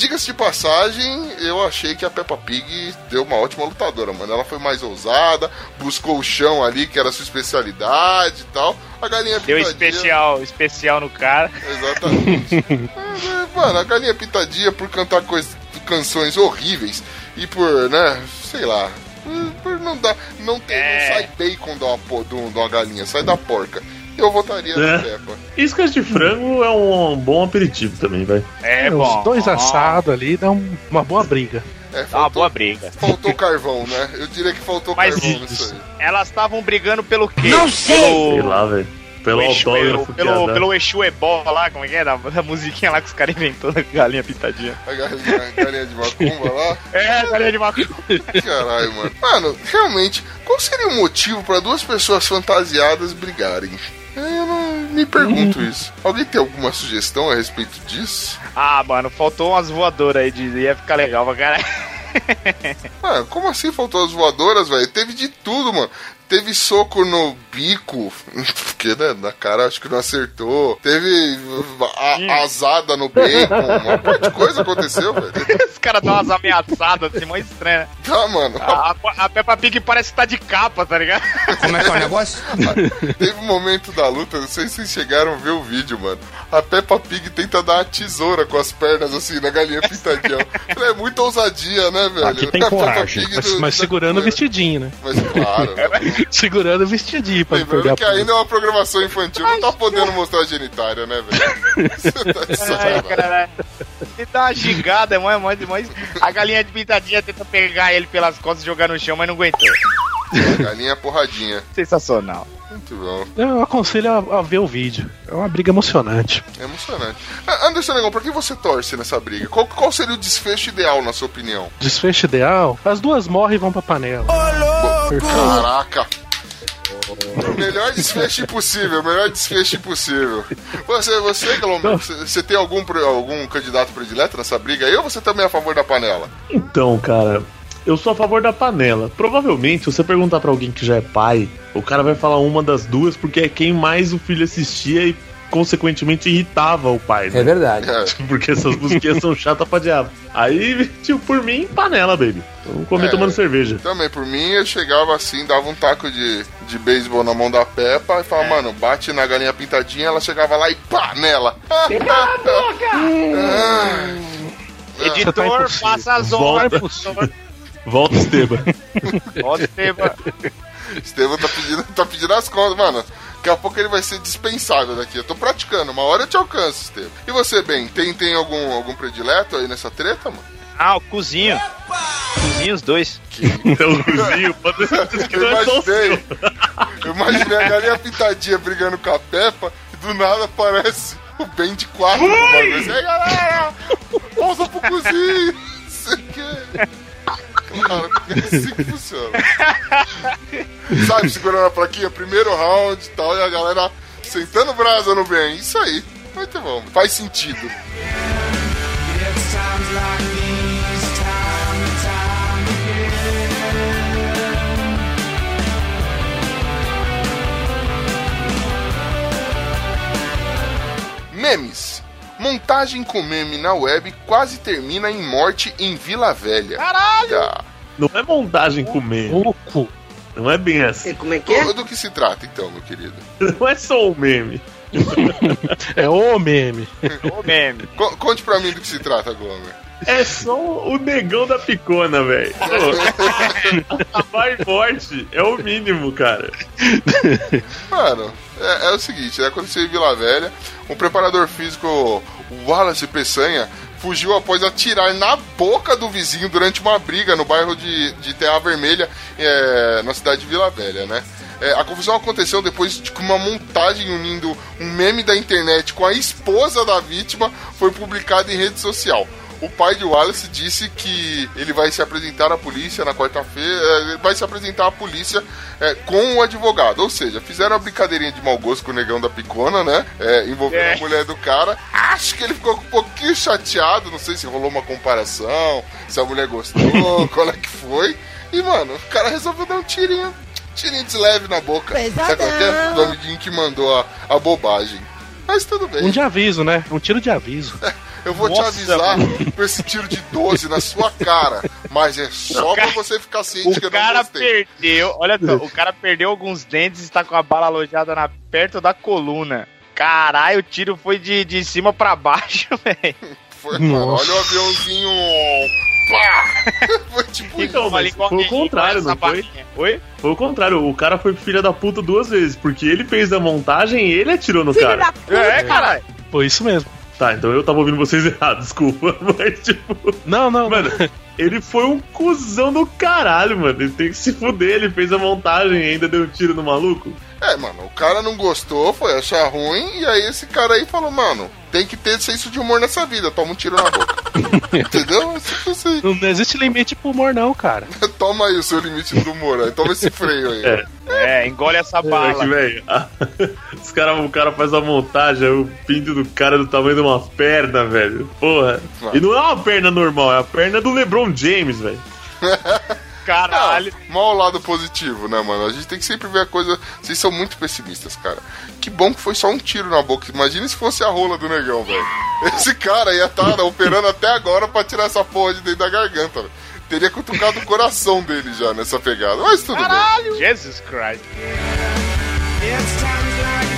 Diga-se de passagem, eu achei que a Peppa Pig deu uma ótima lutadora, mano. Ela foi mais ousada, buscou o chão ali, que era a sua especialidade e tal. A galinha Deu pintadinha. especial, especial no cara. Exatamente. É, é, mano, a galinha pintadinha por cantar coisas, canções horríveis e por, né, sei lá, por, não dar. Não, ter, É. não sai bacon de uma, um- de uma galinha, sai da porca. Eu votaria na É. Peppa. Iscas de frango é um bom aperitivo também, vai. É, Os bom. dois bom. assados ali dão uma boa briga. É, Dá uma boa briga. Faltou carvão, né? Eu diria que faltou Mas carvão isso. nisso aí. Elas estavam brigando pelo quê? Não sei. Pelo, Sei lá, velho. Pelo Exu, autógrafo pelo, pelo Exu Ebó lá, como é que é? Da, da musiquinha lá que os caras inventou da galinha pintadinha. A galinha, a galinha de macumba lá. É, galinha de macumba. Caralho, mano. Mano, realmente, qual seria o motivo pra duas pessoas fantasiadas brigarem? Eu não me pergunto Hum. isso. Alguém tem alguma sugestão a respeito disso? Ah, mano, faltou umas voadoras aí, de, ia ficar legal pra caralho. Mano, como assim faltou as voadoras, velho? Teve de tudo, mano. Teve soco no bico, porque né, na cara acho que não acertou. Teve a, asada no bacon, uma monte de coisa aconteceu, velho. Os caras dão umas ameaçadas assim, mó estranha. Tá, mano. A, a, a Peppa Pig parece que tá de capa, tá ligado? Como é que é o negócio? Teve um momento da luta, não sei se vocês chegaram a ver o vídeo, mano. A Peppa Pig tenta dar uma tesoura com as pernas assim na galinha pintadinha. É muita ousadia, né, velho? Aqui tem A Peppa coragem. Mas, do- mas da- segurando o vestidinho, né? Mas claro. Segurando o vestidinho pra não perder Lembrando a que ainda é uma programação infantil, não tá podendo mostrar a genitária, né, velho? Tá de Ai, caralho. Ele dá uma gigada, é mó, mó, mó... A galinha de pintadinha tenta pegar ele pelas costas e jogar no chão, mas não aguentou. Galinha porradinha. Sensacional. Muito bom. Eu aconselho a, a ver o vídeo. É uma briga emocionante. É emocionante. Ah, Anderson Negão, pra quem você torce nessa briga? Qual, qual seria o desfecho ideal, na sua opinião? Desfecho ideal, as duas morrem e vão pra panela. Perfeito. Caraca! Melhor desfecho impossível, melhor desfecho impossível. Você, você, Galombo, você, tem algum, algum candidato predileto nessa briga aí ou você também é a favor da panela? Então, cara, eu sou a favor da panela. Provavelmente, se você perguntar pra alguém que já é pai, o cara vai falar uma das duas porque é quem mais o filho assistia e, consequentemente, irritava o pai, né? É verdade. É, Porque essas musiquinhas são chatas pra diabo. Aí, tipo, por mim, panela, baby. Vamos comer É. tomando cerveja. também, por mim, eu chegava assim, dava um taco de, de beisebol na mão da Peppa e falava, mano, bate na galinha pintadinha, ela chegava lá e pá, nela. Editor, tá impossível. faça as Volta. Volta, Esteban. Volta, Esteban. Estevam tá pedindo, tá pedindo as contas, mano. Daqui a pouco ele vai ser dispensável daqui. Eu tô praticando, uma hora eu te alcanço, Estevam. E você, Ben, tem, tem algum, algum predileto aí nessa treta, mano? Ah, o cozinho. Cozinho os dois. Então, o cozinho, pode ser que não é imaginei. Eu imaginei a galinha pintadinha brigando com a Peppa e do nada aparece o Ben de quatro assim, Aí, galera, volta pro cozinho. Não sei o quê. Claro, é assim que funciona. Sabe, segurando a plaquinha, primeiro round e tal, e a galera sentando brasa no Ben. Isso aí. Muito bom. Faz sentido. Memes. Montagem com meme na web quase termina em morte em Vila Velha. Caralho! Não é montagem com meme. Louco. Não é bem assim. Como é que é? Do, do que se trata, então, meu querido? Não é só o meme. É o meme. Ô, meme. Co- conte pra mim do que se trata, Glomer. É só o negão da picona, velho. Acabar em morte é o mínimo, cara. Mano, é, é o seguinte, né? Aconteceu em Vila Velha, um preparador físico, Wallace Peçanha, fugiu após atirar na boca do vizinho durante uma briga no bairro de, de Terra Vermelha, é, na cidade de Vila Velha, né? É, a confusão aconteceu depois de que uma montagem unindo um meme da internet com a esposa da vítima foi publicada em rede social. O pai de Wallace disse que ele vai se apresentar à polícia na quarta-feira, ele vai se apresentar à polícia eh, com o advogado. Ou seja, fizeram uma brincadeirinha de mau gosto com o negão da picona, né? Eh, envolvendo É. a mulher do cara. Acho que ele ficou um pouquinho chateado, não sei se rolou uma comparação, se a mulher gostou, qual é que foi. E, mano, o cara resolveu dar um tirinho, tirinho de leve na boca. Sabe qual é? Do amiguinho que mandou a, a bobagem. Mas tudo bem. Um de aviso, né? Um tiro de aviso. Eu vou te Nossa, avisar com esse tiro de 12 na sua cara. Mas é só pra você ficar ciente que eu O não cara gostei. perdeu, olha só, o cara perdeu alguns dentes e está com a bala alojada na, perto da coluna. Caralho, o tiro foi de, de cima pra baixo, velho. Foi, mano, olha o aviãozinho. Pá! Foi tipo Então, mas foi o contrário, não foi? Oi? Foi o contrário. O cara foi filha da puta duas vezes. Porque ele fez a montagem e ele atirou no cara. É, caralho. Foi isso mesmo. Tá, então eu tava ouvindo vocês errado, desculpa. Mas, tipo. Não, não, Mano, ele foi um cuzão do caralho, mano. Ele tem que se fuder. Ele fez a montagem e ainda deu um tiro no maluco. É, mano, o cara não gostou, foi achar ruim, e aí esse cara aí falou, mano, tem que ter senso de humor nessa vida, toma um tiro na boca. Entendeu? É simples assim. não, não existe limite pro humor, não, cara. Toma aí o seu limite do humor, aí toma esse freio aí. É. É, engole essa É bala. velho, a- os cara, o cara faz a montagem, o pinto do cara é do tamanho de uma perna, velho. Porra. E não é uma perna normal, é a perna do LeBron James, velho. Caralho. Não, mal o lado positivo, né, mano? A gente tem que sempre ver a coisa. Vocês são muito pessimistas, cara. Que bom que foi só um tiro na boca. Imagina se fosse a rola do negão, velho. Esse cara ia estar operando até agora pra tirar essa porra de dentro da garganta, velho. Teria cutucado o coração dele já nessa pegada. Mas tudo bem. Jesus Christ. It's times like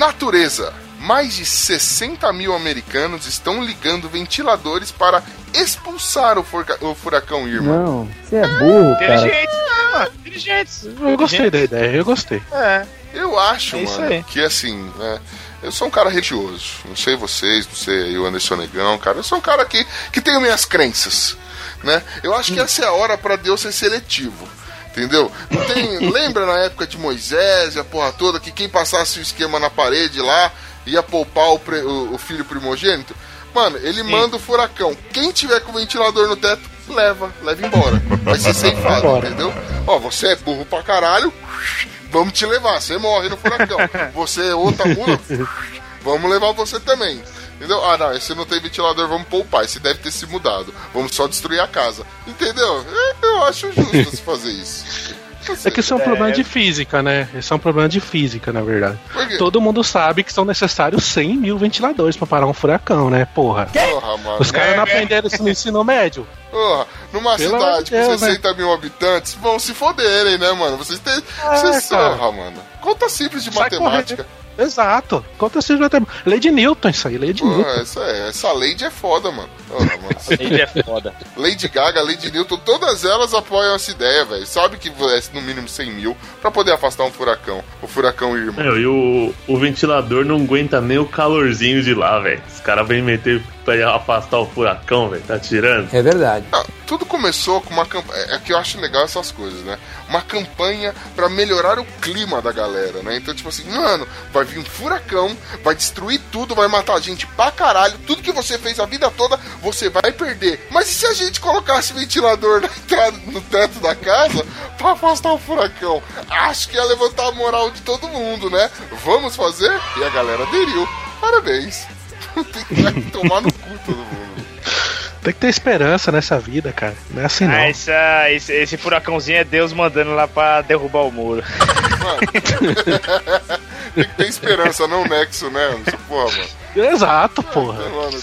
Natureza. Mais de 60 mil americanos estão ligando ventiladores para expulsar o, furca- o furacão Irma. Não, você é burro, cara. Inteligentes, né, mano? Inteligentes. Eu gostei da ideia, eu gostei. É. Eu acho, É mano, que assim, né? Eu sou um cara religioso. Não sei vocês, não sei o Anderson Negão, cara. Eu sou um cara que, que tenho minhas crenças, né? Eu acho que essa é a hora pra Deus ser seletivo. Entendeu? Não tem, lembra na época de Moisés e a porra toda que quem passasse o esquema na parede lá ia poupar o, pre- o- o filho primogênito? Mano, ele manda o furacão. Quem tiver com o ventilador no teto, leva, leva embora. Vai ser ceifado, entendeu? Ó, você é burro pra caralho, vamos te levar, você morre no furacão. Você é outra mula, vamos levar você também. Entendeu? Ah, não, esse não tem ventilador, vamos poupar. Esse deve ter se mudado. Vamos só destruir a casa. Entendeu? É, Eu acho justo se fazer isso. É que isso é um problema de física, né? Isso é um problema de física, na verdade. Todo mundo sabe que são necessários 100 mil ventiladores pra parar um furacão, né? Porra. Porra, mano. Os caras não aprenderam isso no ensino médio. Porra, numa Pelo cidade Deus, com 60 mil habitantes, vão se foderem, né, mano? Vocês têm. É, vocês cara. porra, mano. Conta simples de Sai matemática. Exato. Conta se já tem. Lei de Newton, isso aí, lei de Pô, Newton. essa, essa Lady é foda, mano. Porra, mano. Ele é foda. Lady Gaga, Lady Newton, todas elas apoiam essa ideia, velho. Sabe que é no mínimo 100 mil pra poder afastar um furacão. O furacão. Meu, e o, o ventilador não aguenta nem o calorzinho de lá, velho. Os caras vêm meter pra afastar o furacão, velho. Tá tirando. É verdade. Ah, tudo começou com uma campanha. É que eu acho legal essas coisas, né? Uma campanha pra melhorar o clima da galera, né? Então, tipo assim, mano, vai vir um furacão, vai destruir tudo, vai matar gente pra caralho. Tudo que você fez a vida toda, você vai perder. Mas e se a gente colocasse ventilador na entrada, no teto da casa pra afastar o furacão? Acho que ia levantar a moral de todo mundo, né? Vamos fazer? E a galera aderiu. Parabéns. Tem que vai tomar no cu todo mundo. Tem que ter esperança nessa vida, cara. Não é assim não. Ah, essa, esse, esse furacãozinho é Deus mandando lá pra derrubar o muro. Tem que ter esperança, não nexo, né? Porra, mano. Exato, porra. Mano,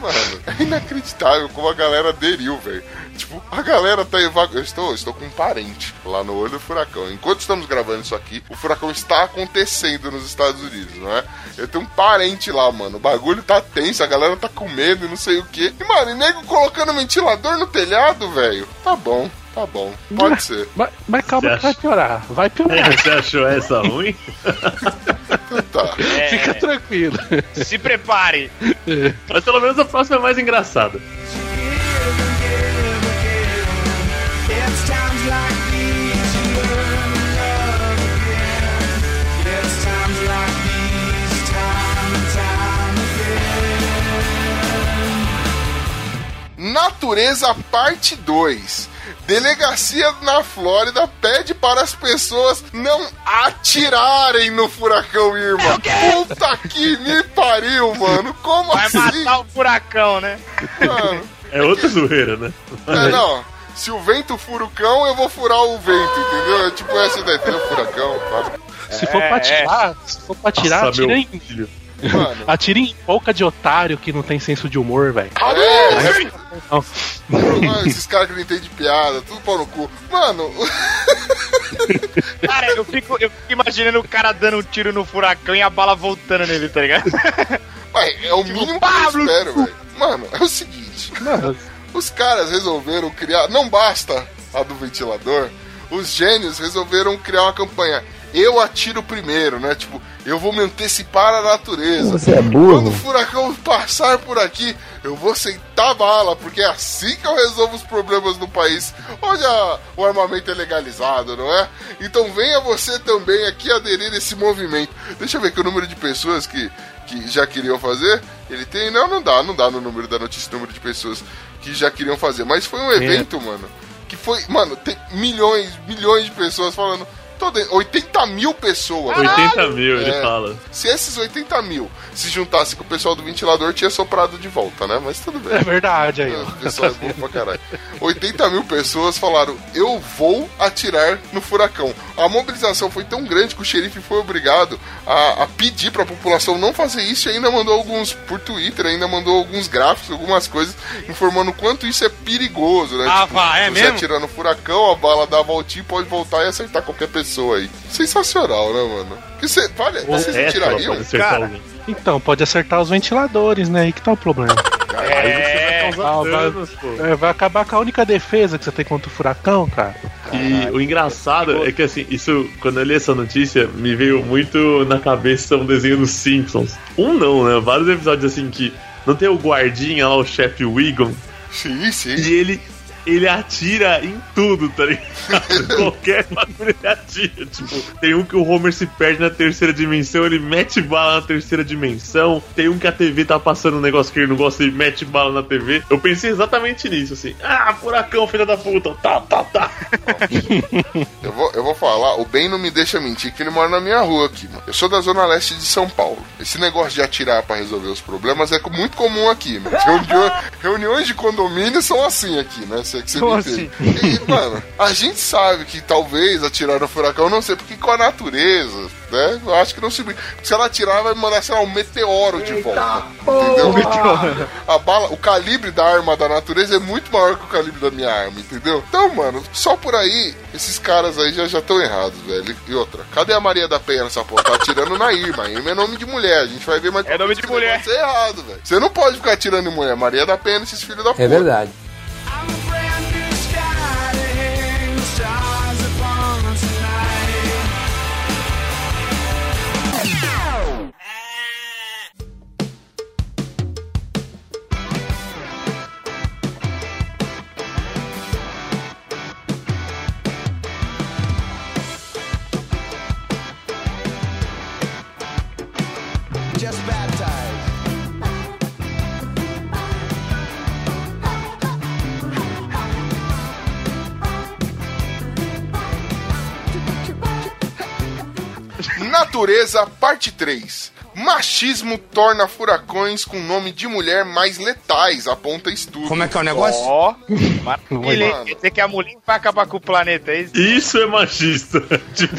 mano, é inacreditável como a galera aderiu, velho. Tipo, a galera tá evacuando. Eu estou, estou com um parente lá no olho do furacão. Enquanto estamos gravando isso aqui, o furacão está acontecendo nos Estados Unidos, não é? Eu tenho um parente lá, mano. O bagulho tá tenso, a galera tá com medo e não sei o que. E, mano, e nego colocando ventilador no telhado, velho. Tá bom, tá bom. Pode ser. Mas, mas calma Você que vai piorar. Vai piorar. Você achou essa ruim? Tá. É, Fica tranquilo. se prepare. Mas pelo menos a próxima é mais engraçada. Natureza Parte 2. Delegacia na Flórida pede para as pessoas não atirarem no furacão Irma. Puta que me pariu, mano. Como Vai assim, matar o furacão, né? mano? É outra zoeira, né? É, não. Se o vento fura o cão, eu vou furar o vento, entendeu? É tipo essa ideia, entendeu? Furacão, tá? Se for pra atirar, se for pra atirar, Nossa, atira meu em, filho. Mano. atira em boca de otário que não tem senso de humor, velho. É, Não. mano, esses caras que não entendem piada, tudo pau no cu. Mano, Cara, eu fico, eu fico imaginando o cara dando um tiro no furacão e a bala voltando nele, tá ligado? Ué, é o mínimo que eu Pablo, espero, velho. Mano, é o seguinte. Mano, Os caras resolveram criar. Não basta a do ventilador. Os gênios resolveram criar uma campanha. Eu atiro primeiro, né? Tipo, eu vou me antecipar à natureza. Você é Quando burro. o furacão passar por aqui, eu vou sentar bala, porque é assim que eu resolvo os problemas do país onde a- o armamento é legalizado, não é? Então venha você também aqui aderir a esse movimento. Deixa eu ver que o número de pessoas que, que já queriam fazer. Ele tem. Não, não dá, não dá no número da notícia o número de pessoas que já queriam fazer. Mas foi um evento, mano. que foi, mano, tem milhões, milhões de pessoas falando. Tô dentro, 80 mil pessoas. 80 mil, ele É. fala. Se esses 80 mil se juntassem com o pessoal do ventilador, tinha soprado de volta, né? Mas tudo bem. É verdade aí, ó. O pessoal é bom pra caralho. 80 mil pessoas falaram: Eu vou atirar no furacão. A mobilização foi tão grande que o xerife foi obrigado a, a pedir pra população não fazer isso e ainda mandou alguns por Twitter, ainda mandou alguns gráficos, algumas coisas, informando o quanto isso é perigoso, né? Ah, vá, é você mesmo? atira no furacão, a bala dá a voltinha e pode voltar e acertar qualquer pessoa aí. Sensacional, né, mano? Que cê, vale, vocês É, atirariam? pode acertar Cara, alguém. Então, pode acertar os ventiladores, né? Aí que tá o problema. É, Ah, vai, danos, pô. é, vai acabar com a única defesa que você tem contra o furacão, cara. E o engraçado é que assim, isso, quando eu li essa notícia, me veio muito na cabeça um desenho dos Simpsons. Um não, né? Vários episódios assim que não tem o guardinha lá, o chefe Wiggum, Sim, sim. e ele. Ele atira em tudo, tá ligado? Qualquer bagulho ele atira. Tipo, tem um que o Homer se perde na terceira dimensão, ele mete bala na terceira dimensão. Tem um que a TV tá passando um negócio que ele não gosta, ele mete bala na TV. Eu pensei exatamente nisso, assim. Ah, furacão, filha da puta. Tá, tá, tá. Eu vou, eu vou falar, o Ben não me deixa mentir que ele mora na minha rua aqui, mano. Eu sou da zona leste de São Paulo. Esse negócio de atirar pra resolver os problemas é muito comum aqui, mano. Reuniões, reuniões de condomínio são assim aqui, né? Se é que você Como me entende. E, mano, a gente sabe que talvez atirar no furacão, não sei, porque com a natureza, né? Eu acho que não se brinca. Se ela atirar, vai mandar, sei lá, um meteoro de volta. Entendeu? A bala, o calibre da arma da natureza é muito maior que o calibre da minha arma, entendeu? Então, mano, só por aí, esses caras aí já já estão errados, velho. E outra, cadê a Maria da Penha nessa porra? Tá atirando na Irma. Irma é nome de mulher, a gente vai ver mais É nome de mulher. negócio é errado, velho. Você não pode ficar atirando em mulher. Maria da Penha nesses filhos da puta. É verdade. Natureza, parte 3. Machismo torna furacões com nome de mulher mais letais, aponta estudo. Como é que é o negócio? Ó. Quer dizer que a mulher vai acabar com o planeta, é isso? Isso é machista. tipo,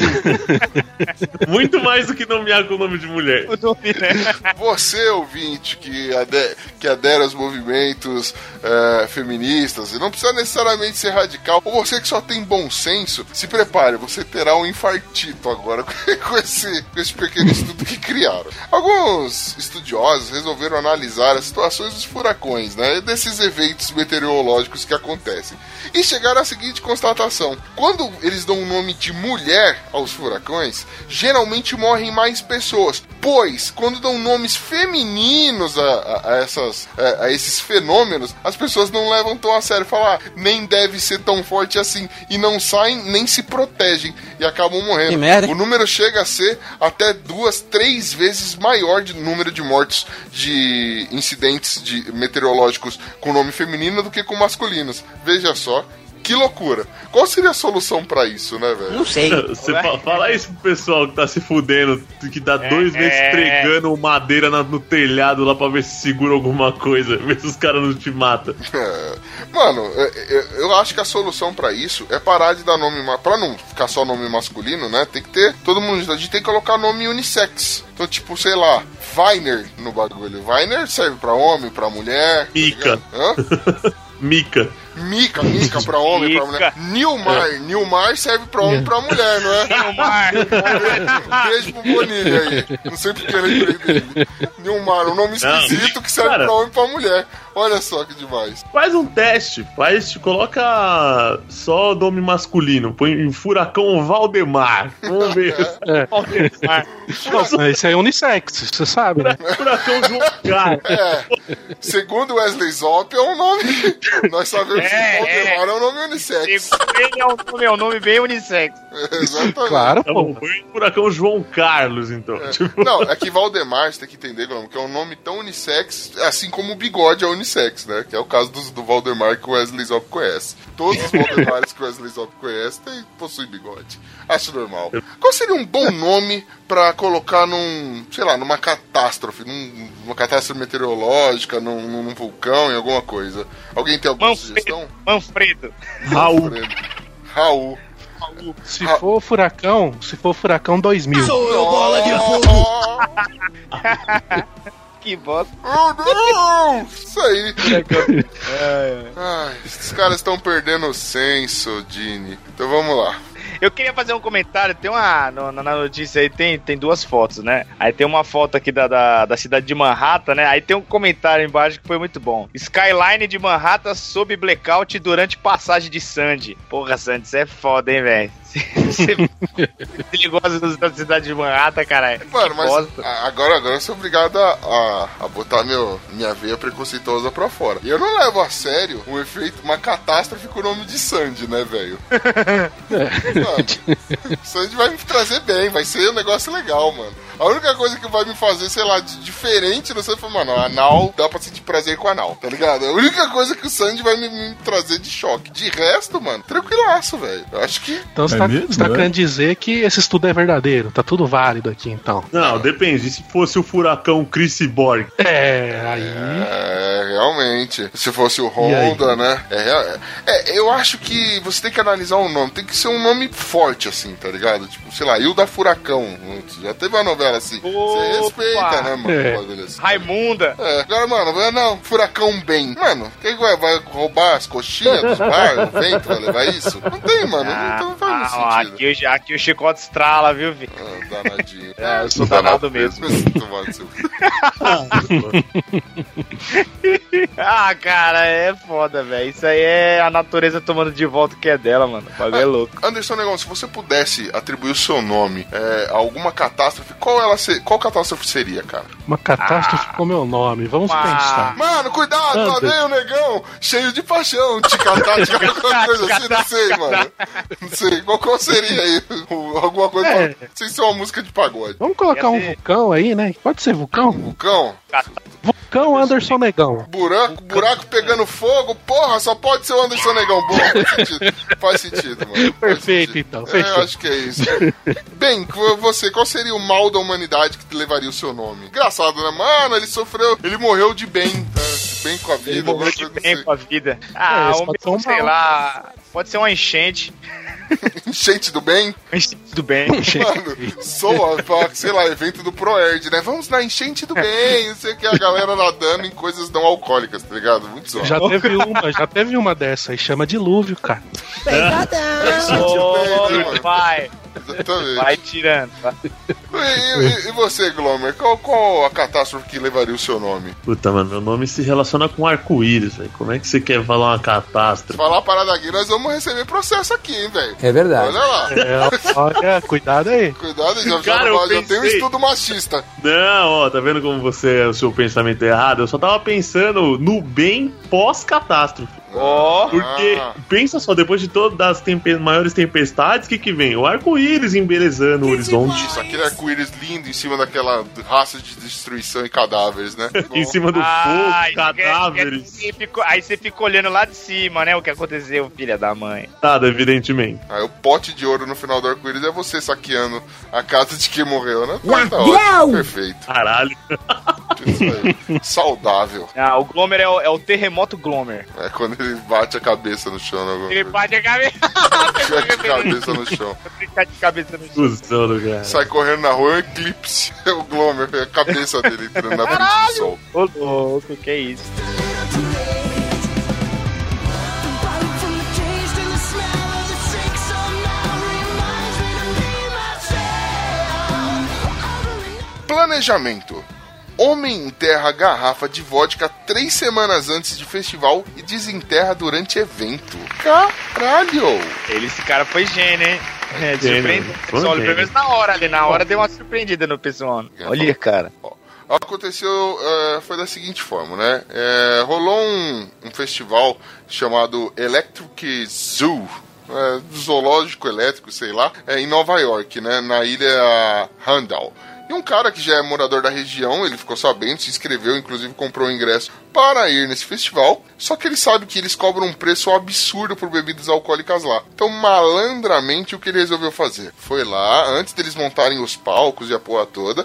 muito mais do que nomear com o nome de mulher. Nome, né? Você, ouvinte, que, ade que adera aos movimentos eh, feministas, e não precisa necessariamente ser radical, ou você que só tem bom senso, se prepare, você terá um infartito agora com esse, com esse pequeno estudo que criaram. Alguns estudiosos resolveram analisar as situações dos furacões, né, desses eventos meteorológicos que acontecem, e chegaram à seguinte constatação: quando eles dão o nome de mulher aos furacões, geralmente morrem mais pessoas, pois quando dão nomes femininos a, a- a essas, a, a esses fenômenos, as pessoas não levam tão a sério, falam, ah, nem deve ser tão forte assim, e não saem nem se protegem e acabam morrendo. Que merda, hein? O número chega a ser até duas, três vezes maior de número de mortes de incidentes de meteorológicos com nome feminino do que com masculinos. Veja só. Que loucura. Qual seria a solução pra isso, né, velho? Não sei. Você fa fala isso pro pessoal que tá se fudendo, que tá dois meses é. pregando madeira na- no telhado lá pra ver se segura alguma coisa, ver se os caras não te matam. É, Mano, é, é, eu acho que a solução pra isso é parar de dar nome. Pra não ficar só nome masculino, né? Tem que ter. Todo mundo. A gente tem que colocar nome unissex. Então, tipo, sei lá, Viner no bagulho. Viner serve pra homem, pra mulher. tá Mica. Hã? Mica. Mica, Mica pra homem, pra mulher. Nilmar, Nilmar serve pra homem e pra mulher, não é? O mar. Um beijo pro Boninho aí. Não sei porque eu lembrei dele. Nilmar, um nome esquisito que serve Cara. pra homem e pra mulher. Olha só que demais. Faz um teste, faz, coloca só nome masculino, põe Furacão Valdemar. Vamos ver. Mar. Não, Esse aí é unissex, você sabe, né? Furacão João Cara. É, segundo Wesley Zop, é um nome. Nós sabemos É, Valdemar é. é um nome unissex. Ele, é um nome, é um nome bem unissex. Exatamente. Claro, É um pô. furacão João Carlos, então. Tipo, Não, é que Valdemar, você tem que entender, Glomo, que é um nome tão unissex, assim como o bigode é unissex, né? Que é o caso do, do Valdemar que o Wesley Zop conhece. Todos os Valdemares que o Wesley Zop conhece tem, possuem bigode. Acho normal. Qual seria um bom nome pra colocar num, sei lá, numa catástrofe, num- numa catástrofe meteorológica, num, num vulcão, em alguma coisa? Alguém tem alguma sugestão? Manfredo. Raul. Manfredo. Raul. Se for furacão, se for furacão 2000. bola de Que bosta. Oh, não! Isso aí. Ai, esses caras estão perdendo o senso, Dini. Então vamos lá. Eu queria fazer um comentário. Tem uma. no- Na notícia aí tem, tem duas fotos, né? Aí tem uma foto aqui da, da, da cidade de Manhattan, né? Aí tem um comentário embaixo que foi muito bom. Skyline de Manhattan sob blackout durante passagem de Sandy. Porra, Sandy, isso é foda, hein, velho? Você gosta da cidade de Manhattan, caralho? Mano, Que mas bosta. agora, agora eu sou obrigado a, a, a botar meu, minha veia preconceituosa pra fora. E eu não levo a sério um efeito, uma catástrofe com o nome de Sandy, né, velho? Mano, Sandy vai me trazer bem, vai ser um negócio legal, mano. A única coisa que vai me fazer, sei lá, de diferente no Sandy foi, mano, anal, dá pra sentir prazer com anal, tá ligado? A única coisa que o Sandy vai me, me trazer de choque. De resto, mano, tranquilaço, velho. Eu acho que. Então você É tá, mesmo, tá é? querendo dizer que esse estudo é verdadeiro, tá tudo válido aqui então. Não, depende. E se fosse o furacão Chris Borg? É, aí. É, realmente. Se fosse o? Honda, né? É, real- é, eu acho que você tem que analisar um nome. Tem que ser um nome forte, assim, tá ligado? Tipo, sei lá, Hilda Furacão. Já teve uma novela assim. Você respeita, né, mano? É. bagulho assim. Raimunda. É, agora, mano, vai- não, furacão bem. Mano, quem vai, vai roubar as coxinhas dos bar? O vento vai levar isso? Não tem, mano. Ah, não, não faz ah, sentido. aqui, o- aqui o chicote estrala, viu, Vi? Ah, danadinho. É, eu sou danado mesmo. Tomar no seu- Ah, cara, é foda, velho. Isso aí é a natureza tomando de volta o que é dela, mano. O bagulho é louco. Anderson Negão, se você pudesse atribuir o seu nome é, a alguma catástrofe, qual ela se- qual catástrofe seria, cara? Uma catástrofe com meu nome, vamos Ah. pensar. Mano, cuidado, lá vem o negão, cheio de paixão, te catar, te catar, alguma coisa assim, não sei, mano. Não sei, qual, qual seria aí? Alguma coisa, É. pra- sem ser uma música de pagode. Vamos colocar um vulcão aí, né? Pode ser vulcão? Vulcão, Vulcão Anderson Negão. buraco, buraco pegando fogo, porra, só pode ser o Anderson Negão. Boa, faz sentido, faz sentido mano. Faz Perfeito, sentido. então, É, fechou. eu acho que é isso. Bem, você, qual seria o mal da humanidade que levaria o seu nome? Engraçado, né? Mano, ele sofreu, ele morreu de bem, tá? Bem com a vida. Ele morreu de bem assim. com a vida. Ah, o meu, ser um sei mal. lá. Pode ser uma enchente. Enchente do bem? Uma enchente do bem. Mano, soa sei lá, evento do ProErd, né? Vamos na enchente do bem, não sei o que, a galera nadando em coisas não alcoólicas, tá ligado? Muito zoado. Já teve uma, já teve uma dessa aí, chama dilúvio, cara. Enchente do bem, né, mano? Exatamente. vai tirando. E, e- e você, Glomer, qual, qual a catástrofe que levaria o seu nome? Puta, mano, meu nome se relaciona com arco-íris, velho. Como é que você quer falar uma catástrofe? Falar a parada aqui, nós vamos receber processo aqui, hein, velho? É verdade. Olha lá. É, olha, cuidado aí. Cuidado, já, Cara, já, eu já tem um estudo machista. Não, ó, tá vendo como você, o seu pensamento é errado? Eu só tava pensando no bem pós-catástrofe. Ó, Porque, Ah. pensa só, depois de todas as tempe- maiores tempestades, o que que vem? O arco-íris embelezando o horizonte. Isso, aquele arco-íris lindo em cima daquela raça de destruição e cadáveres, né? Em cima do Ah, fogo, quer- cadáveres. quer- ficou- aí você fica olhando lá de cima, né? O que aconteceu, filha da mãe. Nada, evidentemente. Aí o pote de ouro no final do arco-íris é você saqueando a casa de quem morreu, né? Tá, tá ótimo, perfeito. Caralho. Isso aí. Saudável. Ah, o Glomer é o, é o terremoto Glomer. É quando ele bate a cabeça no chão, né? Ele bate a cabeça. Bate a cabeça no chão. De cabeça no chão. Sai correndo na rua, é um eclipse. É o Glomer, é a cabeça dele entrando na frente do sol. Ô, louco, que é isso? Planejamento. Homem enterra garrafa de vodka três semanas antes de festival e desenterra durante evento. Caralho! Ele, esse cara foi gênio, hein? É, foi pessoal, pelo menos na hora ali, na hora deu uma surpreendida no pessoal. Olha, cara. Aconteceu, é, foi da seguinte forma, né? É, rolou um, um festival chamado Electric Zoo, é, zoológico elétrico, sei lá, é, em Nova York, né? Na ilha Randall. E um cara que já é morador da região, ele ficou sabendo, se inscreveu, inclusive comprou o ingresso para ir nesse festival. Só que ele sabe que eles cobram um preço absurdo por bebidas alcoólicas lá. Então, malandramente, o que ele resolveu fazer? Foi lá, antes deles montarem os palcos e a porra toda,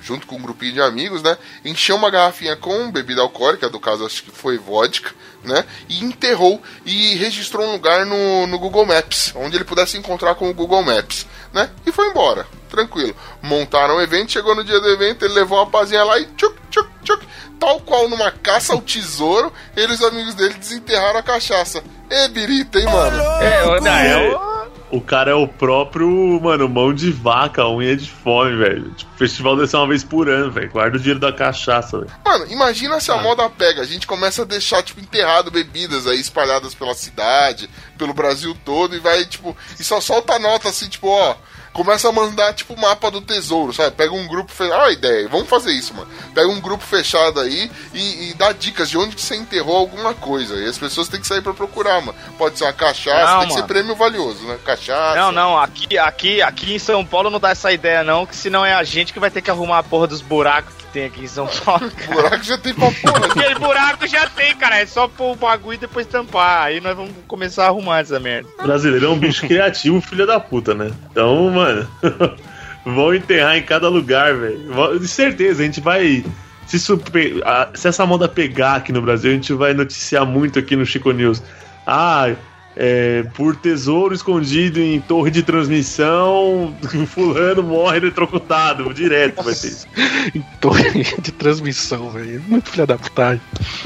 junto com um grupinho de amigos, né? Encheu uma garrafinha com bebida alcoólica, do caso acho que foi vodka, né? E enterrou e registrou um lugar no, no Google Maps, onde ele pudesse encontrar com o Google Maps, né? E foi embora, tranquilo. Montaram o evento, chegou no dia do evento, ele levou uma pazinha lá e tchuc, tchuc, tchuc. Tal qual numa caça ao tesouro, ele e os amigos dele desenterraram a cachaça. Ê, birita, hein, mano? É, o- não, é o- O cara é o próprio, mano, mão de vaca, unha de fome, velho. Tipo, festival deve ser uma vez por ano, velho. Guarda o dinheiro da cachaça, velho. Mano, imagina se a moda pega. A gente começa a deixar, tipo, enterrado bebidas aí espalhadas pela cidade, pelo Brasil todo, e vai, tipo, e só solta nota assim, tipo, ó. Começa a mandar, tipo, mapa do tesouro, sabe? Pega um grupo fechado. Olha a ideia, vamos fazer isso, mano. Pega um grupo fechado aí e, e dá dicas de onde que você enterrou alguma coisa. E as pessoas têm que sair pra procurar, mano. Pode ser uma cachaça, Não, tem que ser mano. prêmio valioso, né? Cachaça. Não, não, aqui, aqui, aqui em São Paulo não dá essa ideia, não, que senão é a gente que vai ter que arrumar a porra dos buracos tem aqui em São Paulo, cara. buraco já tem pra porra. Aquele buraco já tem, cara. É só pôr o bagulho e depois tampar. Aí nós vamos começar a arrumar essa merda. Brasileiro é um bicho criativo, filho da puta, né? Então, mano, vão enterrar em cada lugar, velho. De certeza, a gente vai. Se, super- a- se essa moda pegar aqui no Brasil, a gente vai noticiar muito aqui no Chico News. Ah, é, por tesouro escondido em torre de transmissão, fulano morre eletrocutado. Direto vai ter isso. Em torre de transmissão, velho. Muito filha da putagem.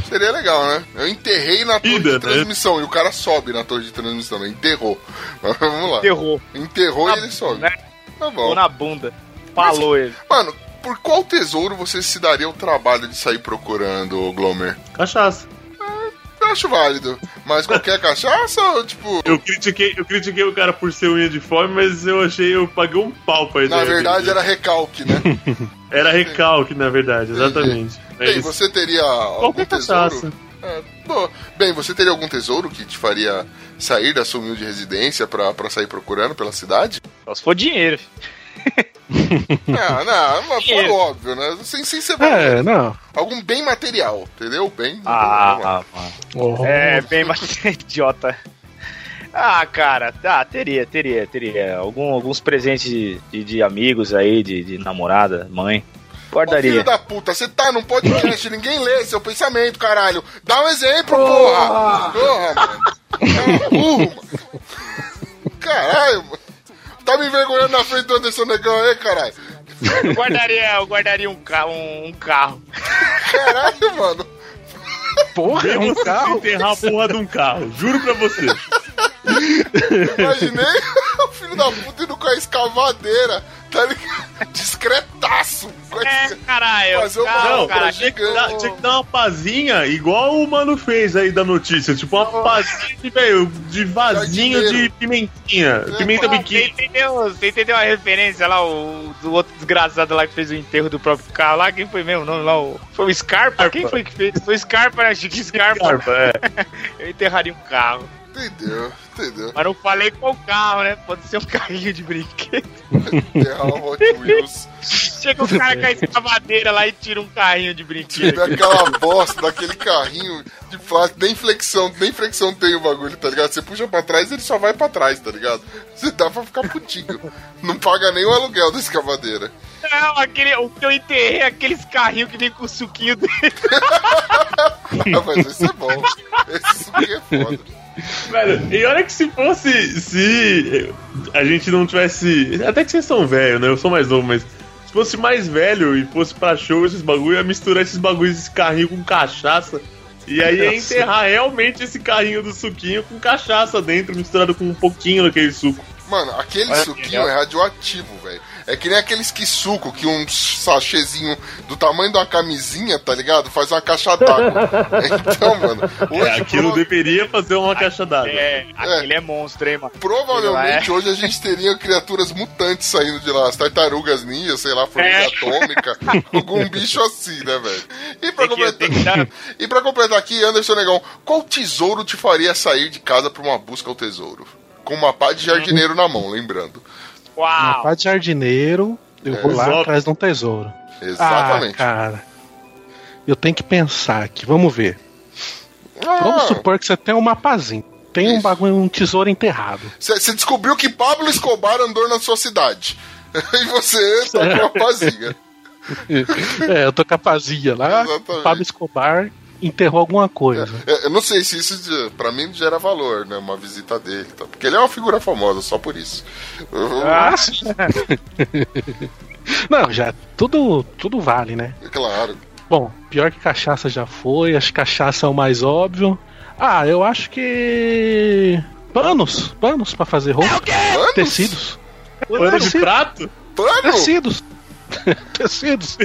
Seria legal, né? Eu enterrei na torre Ida, de né? transmissão e o cara sobe na torre de transmissão, né? Enterrou. Mas Vamos lá. Terror. Enterrou Na- e ele sobe. né? Tá Ou bom. na bunda. Falou ele. Mano, por qual tesouro você se daria o trabalho de sair procurando, Glomer? Cachaça. Eu acho válido. Mas qualquer cachaça ou tipo. Eu critiquei, eu critiquei o cara por ser unha de fome, mas eu achei, eu paguei um pau pra ideia Na verdade dele. era recalque, né? Era recalque, na verdade, exatamente. É Bem, isso. você teria algum Qualquer tesouro? cachaça. É. Bem, você teria algum tesouro que te faria sair da sua humilde residência pra, pra sair procurando pela cidade? Só se for dinheiro. Não, não, mas foi Dinheiro. óbvio, né? Sem, sem ser É, não. Algum bem material, entendeu? Bem material. Ah, mano. Oh, É, bem mais idiota. Ah, cara, tá, teria, teria, teria. Algum, alguns presentes de, de, de amigos aí, de, de namorada, mãe. Ô, filho Guardaria. da puta, você tá num podcast, ninguém lê seu pensamento, caralho. Dá um exemplo, porra! Porra, mano. É burro, mano. Caralho, mano. Tá me envergonhando na frente do Anderson Negão aí, caralho. Eu guardaria, eu guardaria um, ca um, um carro. Caralho, mano. porra, é um carro. enterrar a porra de um carro, juro pra você. Imaginei o filho da puta indo com a escavadeira, tá ligado? Discretaço. É, caralho. Fazer uma Não, cara. tinha que, dar, tinha que dar uma pazinha igual o mano fez aí da notícia. Tipo, uma pazinha de, velho, de vasinho de pimentinha. Pimenta pô, Você biquinho. entendeu, você entendeu a referência lá, o do outro desgraçado lá que fez o enterro do próprio carro lá? Quem foi mesmo? Não, lá, o, foi o Scarpa? Scarpa. Quem foi que fez? Foi o Scarpa, né? Chique Scarpa. Scarpa, é. Eu enterraria um carro. Entendeu, entendeu. Mas não falei qual carro, né? Pode ser um carrinho de brinquedo. Enterrar o Hot Wheels. Chega o cara com a escavadeira lá e tira um carrinho de brinquedo. Tiver aquela bosta daquele carrinho de plástico, nem flexão, nem flexão tem o bagulho, tá ligado? Você puxa pra trás, ele só vai pra trás, tá ligado? Você dá pra ficar putinho. Não paga nem o aluguel da escavadeira. Não, aquele, o que eu enterrei é aqueles carrinhos que vem com o suquinho dele. Ah, mas esse é bom. Esse suquinho é foda. Velho, e olha que se fosse. Se a gente não tivesse. Até que vocês são velhos, né? Eu sou mais novo, mas. Se fosse mais velho e fosse pra show esses bagulho, ia misturar esses bagulhos, esse carrinho com cachaça. E aí ia enterrar realmente esse carrinho do suquinho com cachaça dentro, misturado com um pouquinho daquele suco. Mano, aquele Olha, suquinho é radioativo, velho. É que nem aqueles que suco, que um sachêzinho do tamanho de uma camisinha, tá ligado? Faz uma caixa d'água. Então, mano, hoje É, aquilo prova- deveria fazer uma caixa d'água. É, aquele é monstro, hein, mano. provavelmente É. hoje a gente teria criaturas mutantes saindo de lá, as tartarugas ninja, sei lá, formiga É. atômica, algum bicho assim, né, velho? E pra Tem completar. que dar. E pra completar aqui, Anderson Negão, qual tesouro te faria sair de casa pra uma busca ao tesouro? com uma pá de jardineiro na mão, lembrando. Uau! pá de jardineiro, eu vou lá Exato. atrás de um tesouro. Exatamente. Ah, cara. Eu tenho que pensar aqui, vamos ver. Vamos Ah, supor que você tem um mapazinho. Tem um Isso. bagulho, um tesouro enterrado. Você descobriu que Pablo Escobar andou na sua cidade. e você tá com uma pazinha. é, eu tô com a pazinha lá, Exatamente. Pablo Escobar enterrou alguma coisa. É, Eu não sei se isso eh, pra mim gera valor, né? Uma visita dele. Tá? Porque ele é uma figura famosa, só por isso. Ah, sim. Não, já tudo, tudo vale, né? Claro. Bom, pior que cachaça já foi, acho que cachaça é o mais óbvio. Ah, eu acho que. Panos, panos pra fazer roupa. Panos? Tecidos. Pano de prato? Pano? Tecidos. Tecidos.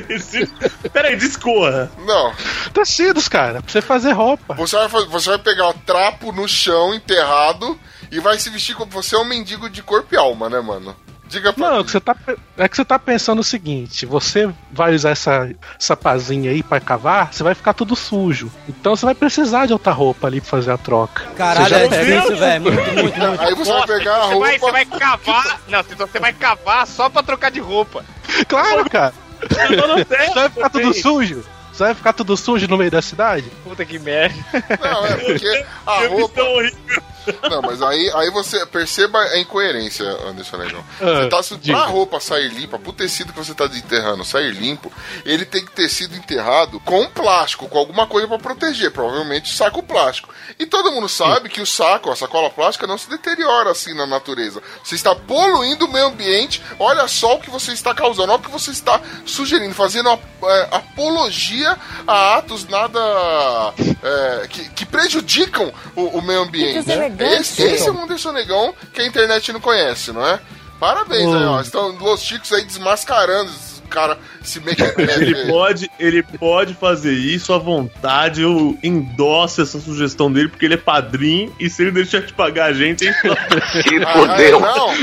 Peraí, discorra. Não. Tecidos, cara, pra você fazer roupa. Você vai, fa- você vai pegar o trapo no chão, enterrado, e vai se vestir como você é um mendigo de corpo e alma, né, mano? Diga pra Não, é mim. que você tá, é que você tá pensando o seguinte: você vai usar essa, essa pazinha aí pra cavar, você vai ficar tudo sujo. Então você vai precisar de outra roupa ali pra fazer a troca. Caralho, Você já é difícil, velho. Muito, muito, muito. Aí você vai pegar a você roupa. vai, você vai cavar. Não, você vai cavar só pra trocar de roupa. Claro, cara. Tô no Você vai ficar tudo sujo. Você vai ficar tudo sujo no meio da cidade? Puta que merda. Não, é porque a Eu roupa. Não, mas aí, aí você perceba a incoerência, Anderson Negão. Ah, Você tá, se- pra roupa sair limpa, pro tecido que você tá desenterrando sair limpo, ele tem que ter sido enterrado com plástico, com alguma coisa pra proteger, provavelmente saco plástico. E todo mundo sabe que o saco, a sacola plástica, não se deteriora assim na natureza. Você está poluindo o meio ambiente, olha só o que você está causando, olha o que você está sugerindo, fazendo a- é, apologia a atos nada. é, que, que prejudicam o, o meio ambiente. Que deselegante. Esse, esse é o Anderson Negão que a internet não conhece, não é? Parabéns aí, ó. Estão Los Chicos aí desmascarando cara, Ele mequetrefe. pode, ele pode fazer isso à vontade. Eu endosso essa sugestão dele porque ele é padrinho e se ele deixar de pagar a gente, ele fudeu. não,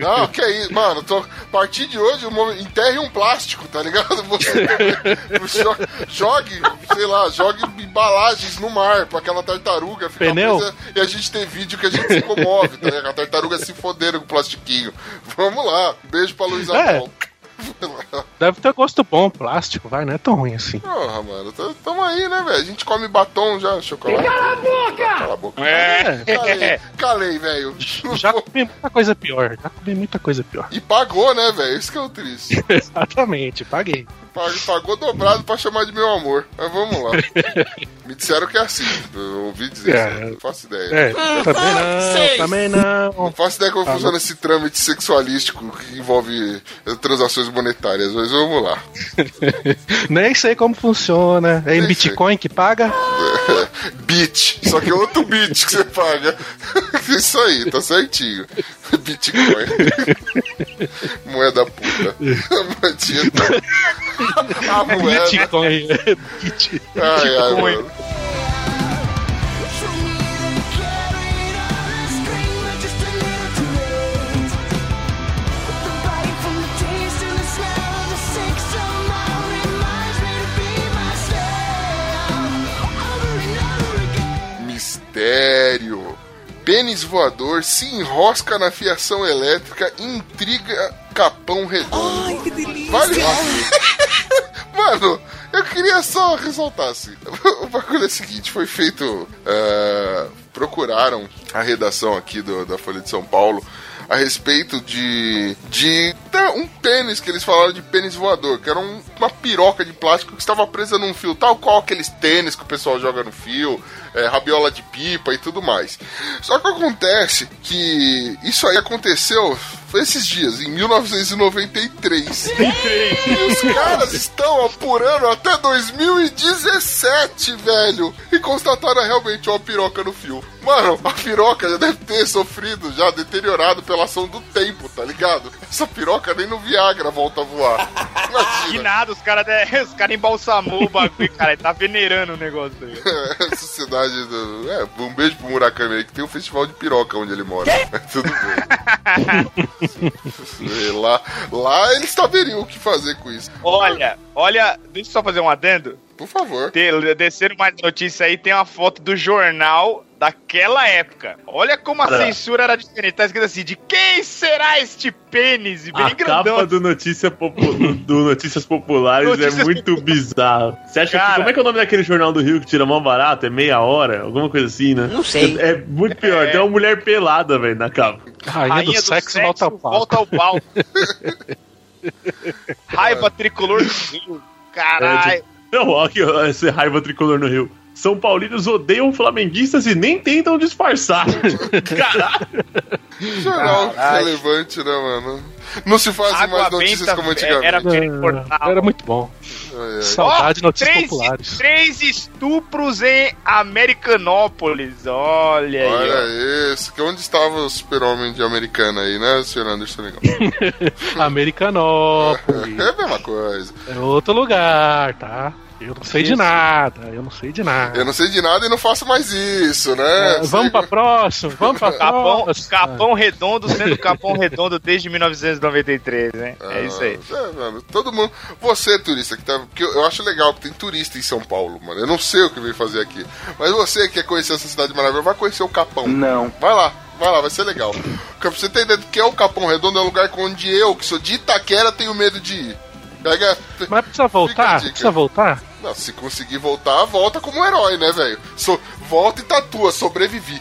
não, que isso, mano. Tô, a partir de hoje, enterre um plástico, tá ligado? Você jo- jogue, sei lá, jogue embalagens no mar pra aquela tartaruga ficar Pneu? presa e a gente ter vídeo que a gente se comove, tá ligado? A tartaruga se fodendo com o plastiquinho. Vamos lá, beijo pra Luísa É. Paulo. Deve ter gosto bom, plástico, vai, não é tão ruim assim. Porra, mano, tamo aí, né, velho? A gente come batom já, chocolate. Cala a boca! Cala a boca. É. Calei, calei, velho. Já comi muita coisa pior, já comi muita coisa pior. E pagou, né, velho? Isso que é o triste. Exatamente, paguei. Pag- Pagou dobrado pra chamar de meu amor. Mas vamos lá. Me disseram que é assim. Eu ouvi dizer É. isso. Não faço ideia. É, também não, também não. Não faço ideia como Tá funciona esse trâmite sexualístico que envolve transações monetárias, mas vamos lá. Nem sei como funciona. É em Nem Bitcoin que paga? Bit. Só que é outro bit que você paga. Isso aí, tá certinho. Bitcoin. Moeda puta. Moedinha da- A moeda. Bitcoin. Bit- Ai, ai, Bitcoin. mano. Mistério. Pênis voador se enrosca na fiação elétrica intriga Capão Redondo. Ai, que delícia! Vale... Mano, eu queria só ressaltar assim. O bagulho é o seguinte: foi feito. eh, procuraram a redação aqui do- da Folha de São Paulo a respeito de. de tá, um pênis que eles falaram de pênis voador, que era um- uma piroca de plástico que estava presa num fio, tal qual aqueles tênis que o pessoal joga no fio, é, rabiola de pipa e tudo mais. Só que acontece que isso aí aconteceu esses dias, em 1993. e os caras estão apurando até 2017, velho. E constataram realmente uma piroca no fio. Mano, a piroca já deve ter sofrido, já deteriorado pela ação do tempo, tá ligado? Essa piroca nem no Viagra volta a voar. Que Imagina. nada, os caras os cara embalsamou o bagulho, cara. Ele tá venerando o negócio aí. É, Sociedade do. É, um beijo pro Murakami aí, que tem um festival de piroca onde ele mora. Mas tudo bem. Lá, lá eles saberiam o que fazer com isso. Olha, olha, deixa eu só fazer um adendo. Por favor. Te- Desceram mais notícia aí, tem uma foto do jornal daquela época. Olha como a censura era diferente. Tá escrito assim: de quem será este pênis? E bem A grandão. capa do, Notícia Popu- do, do Notícias Populares Notícias é muito bizarro. Você acha que. Cara. Como é que é o nome daquele jornal do Rio que tira mão barato? É meia hora? Alguma coisa assim, né? Não sei. É, é muito pior. É. Tem uma mulher pelada, velho, na capa. Rainha, do, sexo, volta ao pau. volta ao pau. Raiva tricolor do Rio. Caralho. Não, olha aqui, ó, esse raiva tricolor no Rio. São Paulinos odeiam flamenguistas e nem tentam disfarçar. Caralho. Jornal Caralho. relevante, né, mano? Não se fazem mais notícias benta como antigamente. era jornal. Era muito bom. Ai, ai. Saudade de notícias três, populares. três estupros em Americanópolis. Olha, aí. Olha isso. Que onde estava o super-homem de americana aí, né, senhor Anderson Legal? Americanópolis. É a mesma coisa. É outro lugar, tá? Eu não sei de nada, eu não sei de nada. Eu não sei de nada e não faço mais isso, né? É, vamos pra próximo, vamos pra Capão, próximo. Capão Redondo sendo Capão Redondo desde 1993, né? É isso aí. É, mano, todo mundo. Você, turista, que tá. Porque eu, eu acho legal que tem turista em São Paulo, mano. Eu não sei o que veio fazer aqui. Mas você que quer conhecer essa cidade maravilhosa, vai conhecer o Capão. Não. Vai lá, vai lá, vai ser legal. Pra você ter ideia do que é o Capão Redondo, é um lugar onde eu, que sou de Itaquera, tenho medo de ir. Pega. Mas precisa voltar? Precisa voltar? Não, se conseguir voltar, volta como um herói, né, velho? So, volta e tatua, sobrevivi.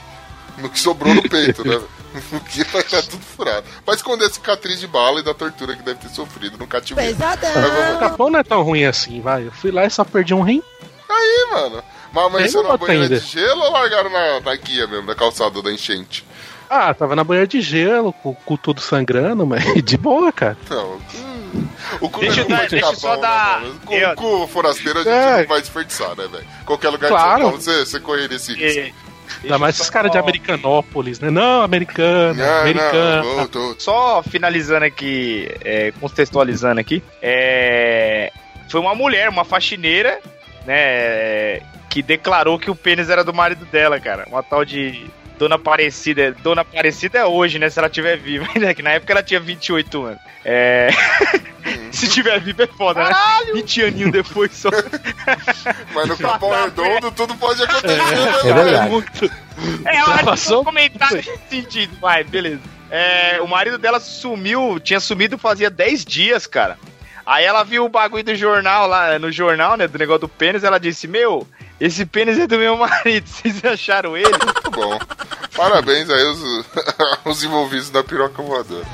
No que sobrou no peito, né? No que vai estar tudo furado. Pra esconder a cicatriz de bala e da tortura que deve ter sofrido no cativeiro. Mas vamos- O Capão não é tão ruim assim, vai. Eu fui lá e só perdi um rim. Aí, mano. Mas, mas uma uma banheira ainda. de gelo ou largaram na, na guia mesmo, na calçada da enchente? Ah, tava na banheira de gelo, com, com tudo sangrando, mas de boa, cara. Não. hum, O cu Deixa é dar- de deixa só né, dar-? Com eu- o cu forasteiro a gente É. não vai desperdiçar, né, velho? Qualquer lugar Claro. de São Paulo você, você correria esse risco. Ainda mais esses caras de Americanópolis, né? Não, americano, Não, americano. não, eu tô- Só finalizando aqui, é, contextualizando aqui, é, foi uma mulher, uma faxineira, né, que declarou que o pênis era do marido dela, cara. Uma tal de Dona Aparecida. Dona Aparecida é hoje, né, se ela tiver viva, né, que na época ela tinha 28 anos. É... se tiver viva é foda, né? 20 aninhos depois só. Mas no Capão Redondo tudo pode acontecer, né, É velho? verdade. É hora de passou? um comentário nesse sentido, vai, beleza. É, o marido dela sumiu, tinha sumido fazia 10 dias, cara. Aí ela viu o bagulho do jornal lá, no jornal, né, do negócio do pênis, ela disse, meu, esse pênis é do meu marido, vocês acharam ele? Muito bom. Parabéns aí os, os envolvidos da piroca voadora.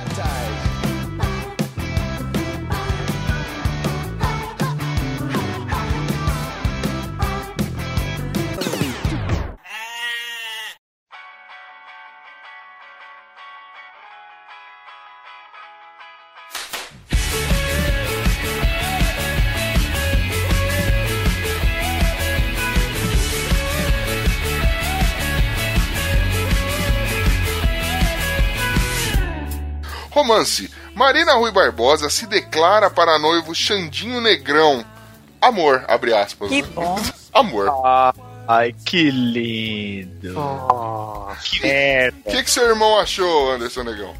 Romance. Marina Rui Barbosa se declara para noivo Xandinho Negrão. Amor, abre aspas. Que né? bom. Amor. Ai, que lindo. Que merda. O que, que seu irmão achou, Anderson Negão?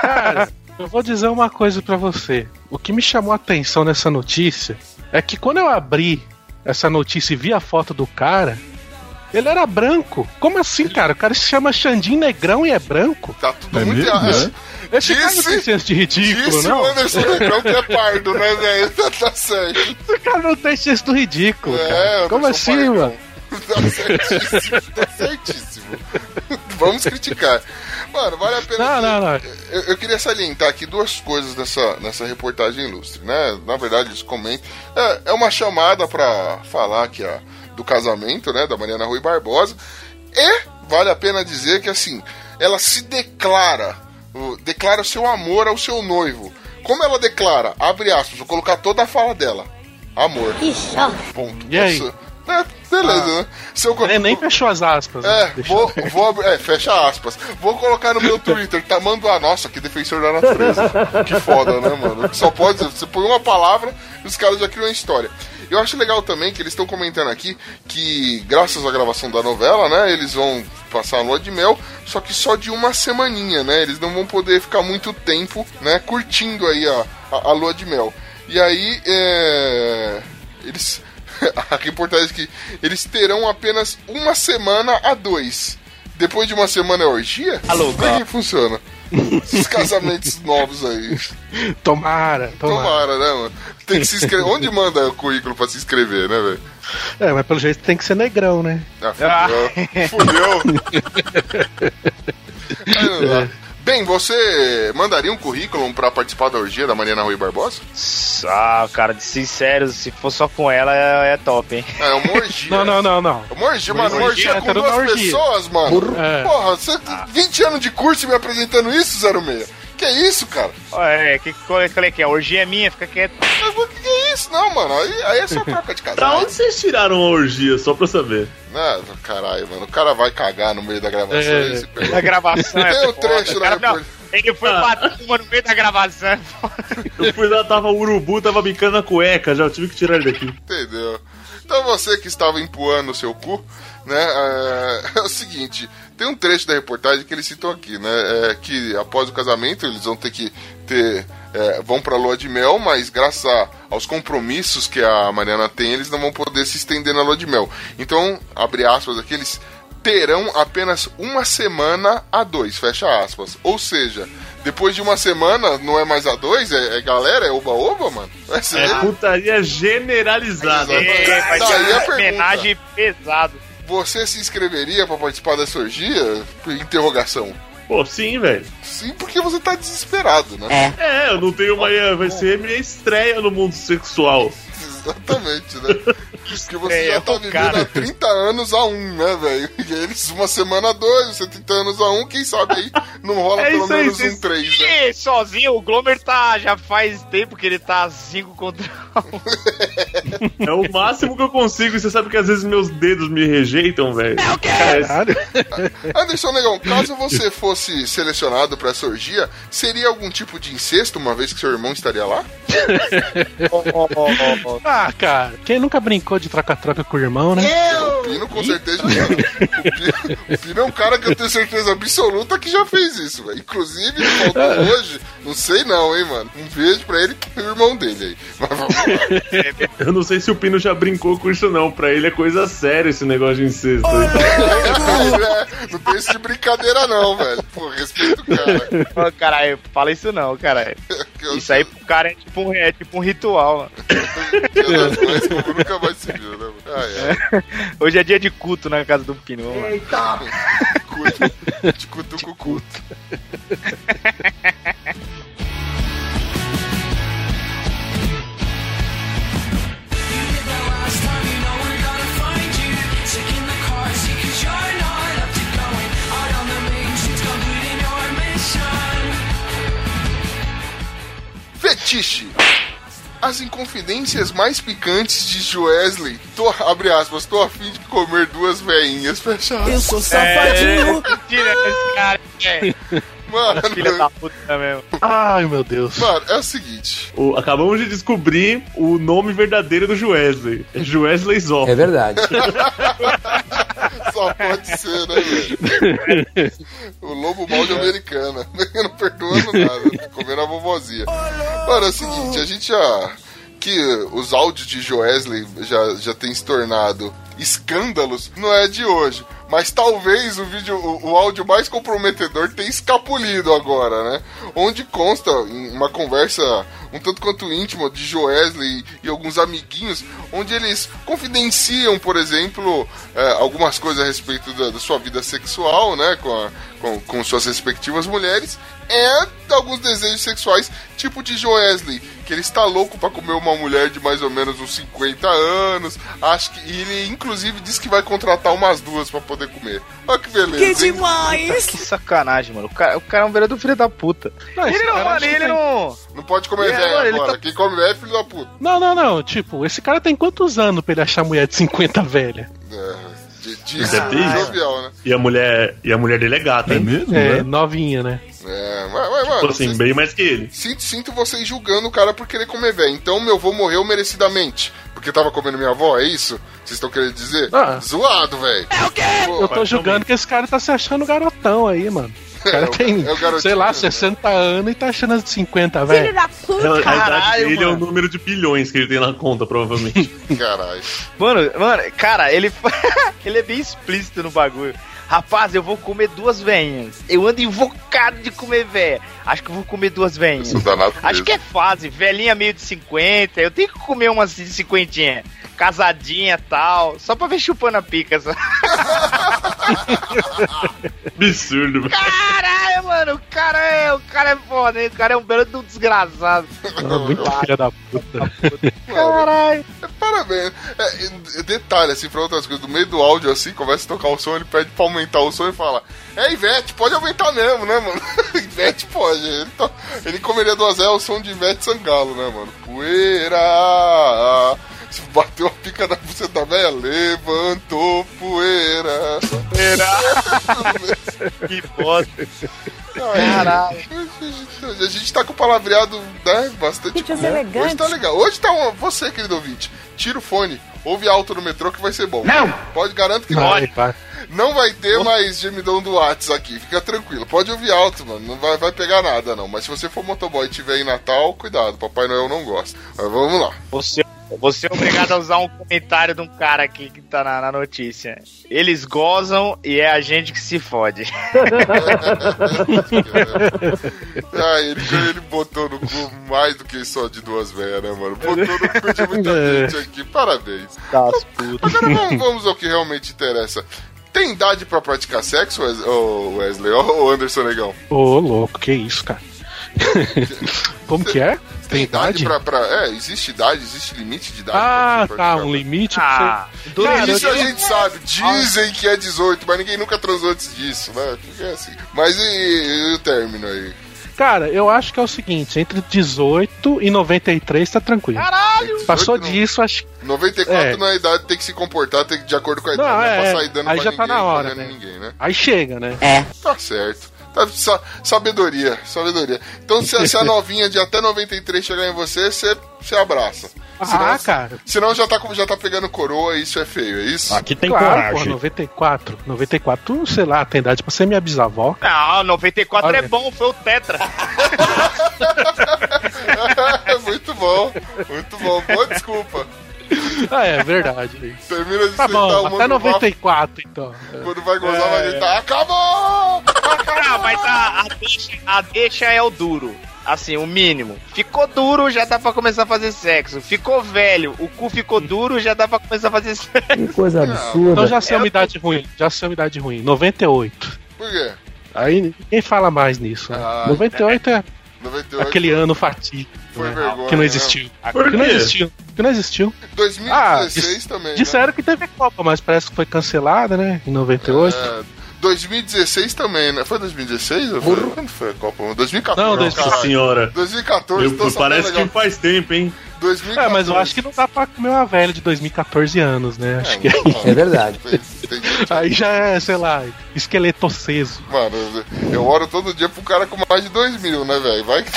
Cara, eu vou dizer uma coisa pra você. O que me chamou a atenção nessa notícia é que quando eu abri essa notícia e vi a foto do cara, ele era branco. Como assim, cara? O cara se chama Xandim Negrão e é branco? Tá tudo É muito errado. Esse cara não Disse- tem senso de ridículo, Disse não. o Anderson que é pardo, né, velho? Tá, tá certo. Esse cara não tem senso do ridículo, É, cara. Como assim, Pardão. mano? Tá certíssimo, tá certíssimo. Vamos criticar. Mano, vale a pena. Não, não, não. Eu, eu queria salientar aqui duas coisas nessa, nessa reportagem ilustre, né? Na verdade, eles comentam. É, é uma chamada pra falar aqui ó, do casamento, né? Da Mariana Rui Barbosa. E vale a pena dizer que, assim, ela se declara, declara o seu amor ao seu noivo. Como ela declara? Abre aspas, vou colocar toda a fala dela. Amor. Que chato. Ponto. E aí? Isso- É, beleza, né? Se eu, Nem, nem fechou as aspas. né? é, Deixa- vou, vou abrir. É, fecha aspas. Vou colocar no meu Twitter, tamanho a nossa, que defensor da natureza. Que foda, né, mano? Só pode. Você põe uma palavra e os caras já criam uma história. Eu acho legal também que eles estão comentando aqui que, graças à gravação da novela, né, eles vão passar a lua de mel, só que só de uma semaninha, né? Eles não vão poder ficar muito tempo, né, curtindo aí a, a, a lua de mel. E aí, é, eles a reportagem aqui, eles terão apenas uma semana a dois. Depois de uma semana é orgia? Alô, Como é que funciona? Esses casamentos novos aí. Tomara, tomara. Tomara, né, mano? Tem que se inscrever. Onde manda o currículo pra se inscrever, né, velho? É, mas pelo jeito tem que ser negrão, né? Ah, fudeu. Fudeu. Aí não dá. Bem, você mandaria um currículo pra participar da orgia da Mariana Rui Barbosa? Ah, cara, de sincero, se for só com ela é, é top, hein? É uma orgia. Não, não, não, não. Uma orgia, mano, uma orgia, orgia com duas orgia. pessoas, mano. É. Porra, você tem 20 anos de curso me apresentando isso, 06? Que isso, cara? É, que, qual, é- qual é que é? A orgia é minha, fica quieto. Mas o que que é isso? Não, mano, aí, aí é só troca de Da casal. onde vocês tiraram a orgia, só pra eu saber? Ah, caralho, mano, o cara vai cagar no meio da gravação. É. Na gravação é Tem um trecho da não, report- Ele foi Ah. bater uma no meio da gravação. Eu fui lá, tava o urubu, tava bicando a cueca, já eu tive que tirar ele daqui. Entendeu? Então você que estava empoando o seu cu, né? É, é o seguinte, tem um trecho da reportagem que eles citam aqui, né? É, que após o casamento eles vão ter que ter. é, vão pra lua de mel, mas graças a- aos compromissos que a Mariana tem, eles não vão poder se estender na lua de mel. Então, abre aspas aqui, eles terão apenas uma semana a dois, fecha aspas. Ou seja, depois de uma semana, não é mais a dois, é, é galera, é oba-oba, mano. Ser É putaria generalizada. Exatamente. É, vai ser a uma homenagem pesado. Você se inscreveria pra participar dessa orgia? Interrogação. Pô, sim, velho. Sim, porque você tá desesperado, né? É, eu não tenho uma. Vai ser minha estreia no mundo sexual. Exatamente, né? Porque você É, já é tá o vivendo cara. há 30 anos a um, né, velho? E eles, uma semana a dois, você 30 anos a um, quem sabe aí não rola É pelo isso aí, menos vocês- um três, né? Sozinho, o Glomer tá. Já faz tempo que ele tá 5 contra 1. É o máximo que eu consigo. E você sabe que às vezes meus dedos me rejeitam, velho. Cara, Caralho. Anderson Negão, caso você fosse selecionado pra essa orgia, seria algum tipo de incesto, uma vez que seu irmão estaria lá? Ah, cara, quem nunca brincou de troca-troca com o irmão, né? O Pino com certeza não. O Pino, o Pino é um cara que eu tenho certeza absoluta que já fez isso, velho. Inclusive, ele faltou hoje, não sei não, hein, mano. Um beijo pra ele e pro irmão dele aí. Mas vamos lá. eu não sei se o Pino já brincou com isso, não. Pra ele é coisa séria esse negócio de incesto. aí. É, não tem isso de brincadeira não, velho. Pô, respeito o cara. Caralho, fala isso não, caralho. Eu Isso aí pro cara é tipo um, é tipo um ritual, mano. Como nunca mais se viu, né? Ah, é. Hoje é dia de culto na casa do Pino. lá. Cuto, de cutuco culto. Fetiche. As inconfidências mais picantes de Joesley. Tô, abre aspas, tô a fim de comer duas veinhas, fecha aspas. Eu sou safadinho. Tira esse cara. É, filha Mano, da puta mesmo. Ai, meu Deus. mano, é o seguinte. O- acabamos de descobrir o nome verdadeiro do Joesley. É Joesley Zó. É verdade. Só pode ser, né, velho? O lobo mal de americana. Não perdoando nada. Comendo a vovozinha. Mano, é o seguinte, a gente já. Que os áudios de Joesley já, já tem se tornado escândalos, não é de hoje. Mas talvez o vídeo, o, o áudio mais comprometedor tenha escapulido agora, né? Onde consta em uma conversa um tanto quanto íntima de Joesley e alguns amiguinhos, onde eles confidenciam, por exemplo, eh, algumas coisas a respeito da, da sua vida sexual, né? Com, a- com, com suas respectivas mulheres, e alguns desejos sexuais, tipo de Joesley, que ele está louco pra comer uma mulher de mais ou menos uns 50 anos. Acho que e ele, inclusive, disse que vai contratar umas duas pra poder comer. Olha que beleza. Que hein? demais. Que sacanagem, mano. O cara, o cara é um verdadeiro filho da puta. Não, ele não, mano, ele tem- não. Não pode comer É, velho agora. tá- Quem come velho é filho da puta. Não, não, não. Tipo, esse cara tem quantos anos pra ele achar mulher de 50 velha? É, de, de, isso. jovial, né? E a mulher, e a mulher dele é gata, É mesmo, É, né? novinha, né? É, mas, mas, mano, Tipo assim, vocês- bem mais que ele. sinto, sinto vocês julgando o cara por querer comer velho. Então meu avô morreu merecidamente. Porque tava comendo minha avó, é isso? Vocês estão querendo dizer? Ah. Zoado, velho. Eu tô julgando que esse cara tá se achando garotão aí, mano. O cara tem, é o garotinho, sei lá, né? 60 anos e tá achando as de 50, velho. A, a idade Caralho, dele é o mano. número de bilhões que ele tem na conta, provavelmente. Caralho. Mano, mano, cara, ele, ele é bem explícito no bagulho. Rapaz, eu vou comer duas veinhas. Eu ando invocado de comer véia. Acho que eu vou comer duas danado Acho que é fase, velhinha meio de 50. Eu tenho que comer umas de 50. Casadinha e tal. Só pra ver chupando a pica. Absurdo, velho. Caralho, mano, o cara é. O cara é foda, hein? O cara é um belo de um desgraçado. Ah, Muito filha da puta. Caralho. Parabéns. É, detalhe, assim, pra outras coisas, no meio do áudio, assim, começa a tocar o som, ele pede pra aumentar o som e fala: É, Ivete, pode aumentar mesmo, né, mano? Ivete pode. Ele, to- ele comeria duas é o som de Ivete Sangalo, né, mano? Poeira. Se bateu a pica da buceta velha, levantou poeira. Que bosta. Caralho. A gente tá com o palavreado, né, bastante comum. Hoje tá legal. Hoje tá uma... Você, querido ouvinte, tira o fone, ouve alto no metrô que vai ser bom. Não! Pode, garanto que não. Vai. Não vai ter mais gemidão do Whats aqui, fica tranquilo. Pode ouvir alto, mano. Não vai, vai pegar nada, não. Mas se você for motoboy e tiver em Natal, cuidado, Papai Noel não gosta. Mas vamos lá. Você, você é obrigado a usar um comentário de um cara aqui que tá na, na notícia. Eles gozam e é a gente que se fode. Ah, ele, ele botou no cu mais do que só de duas velhas, né, mano? Botou no cu de muita É. gente aqui. Parabéns. Putas. Agora vamos, vamos ao que realmente interessa. Tem idade pra praticar sexo, ô, Wesley? Ô, Anderson Negão? Ô, louco, que isso, cara. Como que é? Tem idade? pra, pra- É, existe idade, existe limite de idade Ah, pra você tá, um limite pra Ah, você. Cara, isso a gente sabe. Dizem que é 18, mas ninguém nunca transou antes disso, né? Fica assim. Mas e, e o término aí? Cara, eu acho que é o seguinte, entre 18 e 93 tá tranquilo. Caralho! Passou 18 não. disso, acho que. 94 É. não é idade, tem que se comportar tem que, de acordo com a idade. Não, Não, é, é, dando aí pra já ninguém, tá na hora, né? ninguém, né? Aí chega, né? Tá certo. Tá, sa- sabedoria, sabedoria. Então, se, a- se a novinha de até 93 chegar em você, você, você abraça. Ah, Senão- cara. Senão já tá, já tá pegando coroa e isso é feio, é isso? Aqui tem claro, coragem. porra, 94. 94, sei lá, tem idade pra ser minha bisavó. Não, 94 Olha. é bom, foi o Tetra. muito bom, muito bom. Boa desculpa. Ah, é verdade. Termina de Tá bom, o até mano 94, então. Quando vai gozar, vai gritar: Acabou! Ah, mas a, a deixa, a deixa é o duro. Assim, o mínimo. Ficou duro, já dá pra começar a fazer sexo. Ficou velho, o cu ficou duro, já dá pra começar a fazer sexo. Que coisa absurda. Então já sei uma idade ruim, já sei uma idade ruim. 98. Por quê? Aí ninguém fala mais nisso. Né? Ah, 98 é 98 aquele ano fatídico. Foi né? vergonha. Que não né? existiu. Por Que não existiu. Que não existiu. 2016 Ah, também. né? Disseram que teve Copa, mas parece que foi cancelada, né? Em 98. É, 2016 também, né? Foi 2016? Ou foi? Quando foi a Copa? 2014. Não, caralho. Nossa senhora. 2014, Eu- tô sabendo parece que legal. faz tempo, hein? 2014. É, mas eu acho que não dá pra comer uma velha de 2014 anos, né? Acho que É verdade. Aí já é, sei lá, esqueleto aceso. Mano, eu oro todo dia pro cara com mais de 2 mil, né, velho? Vai que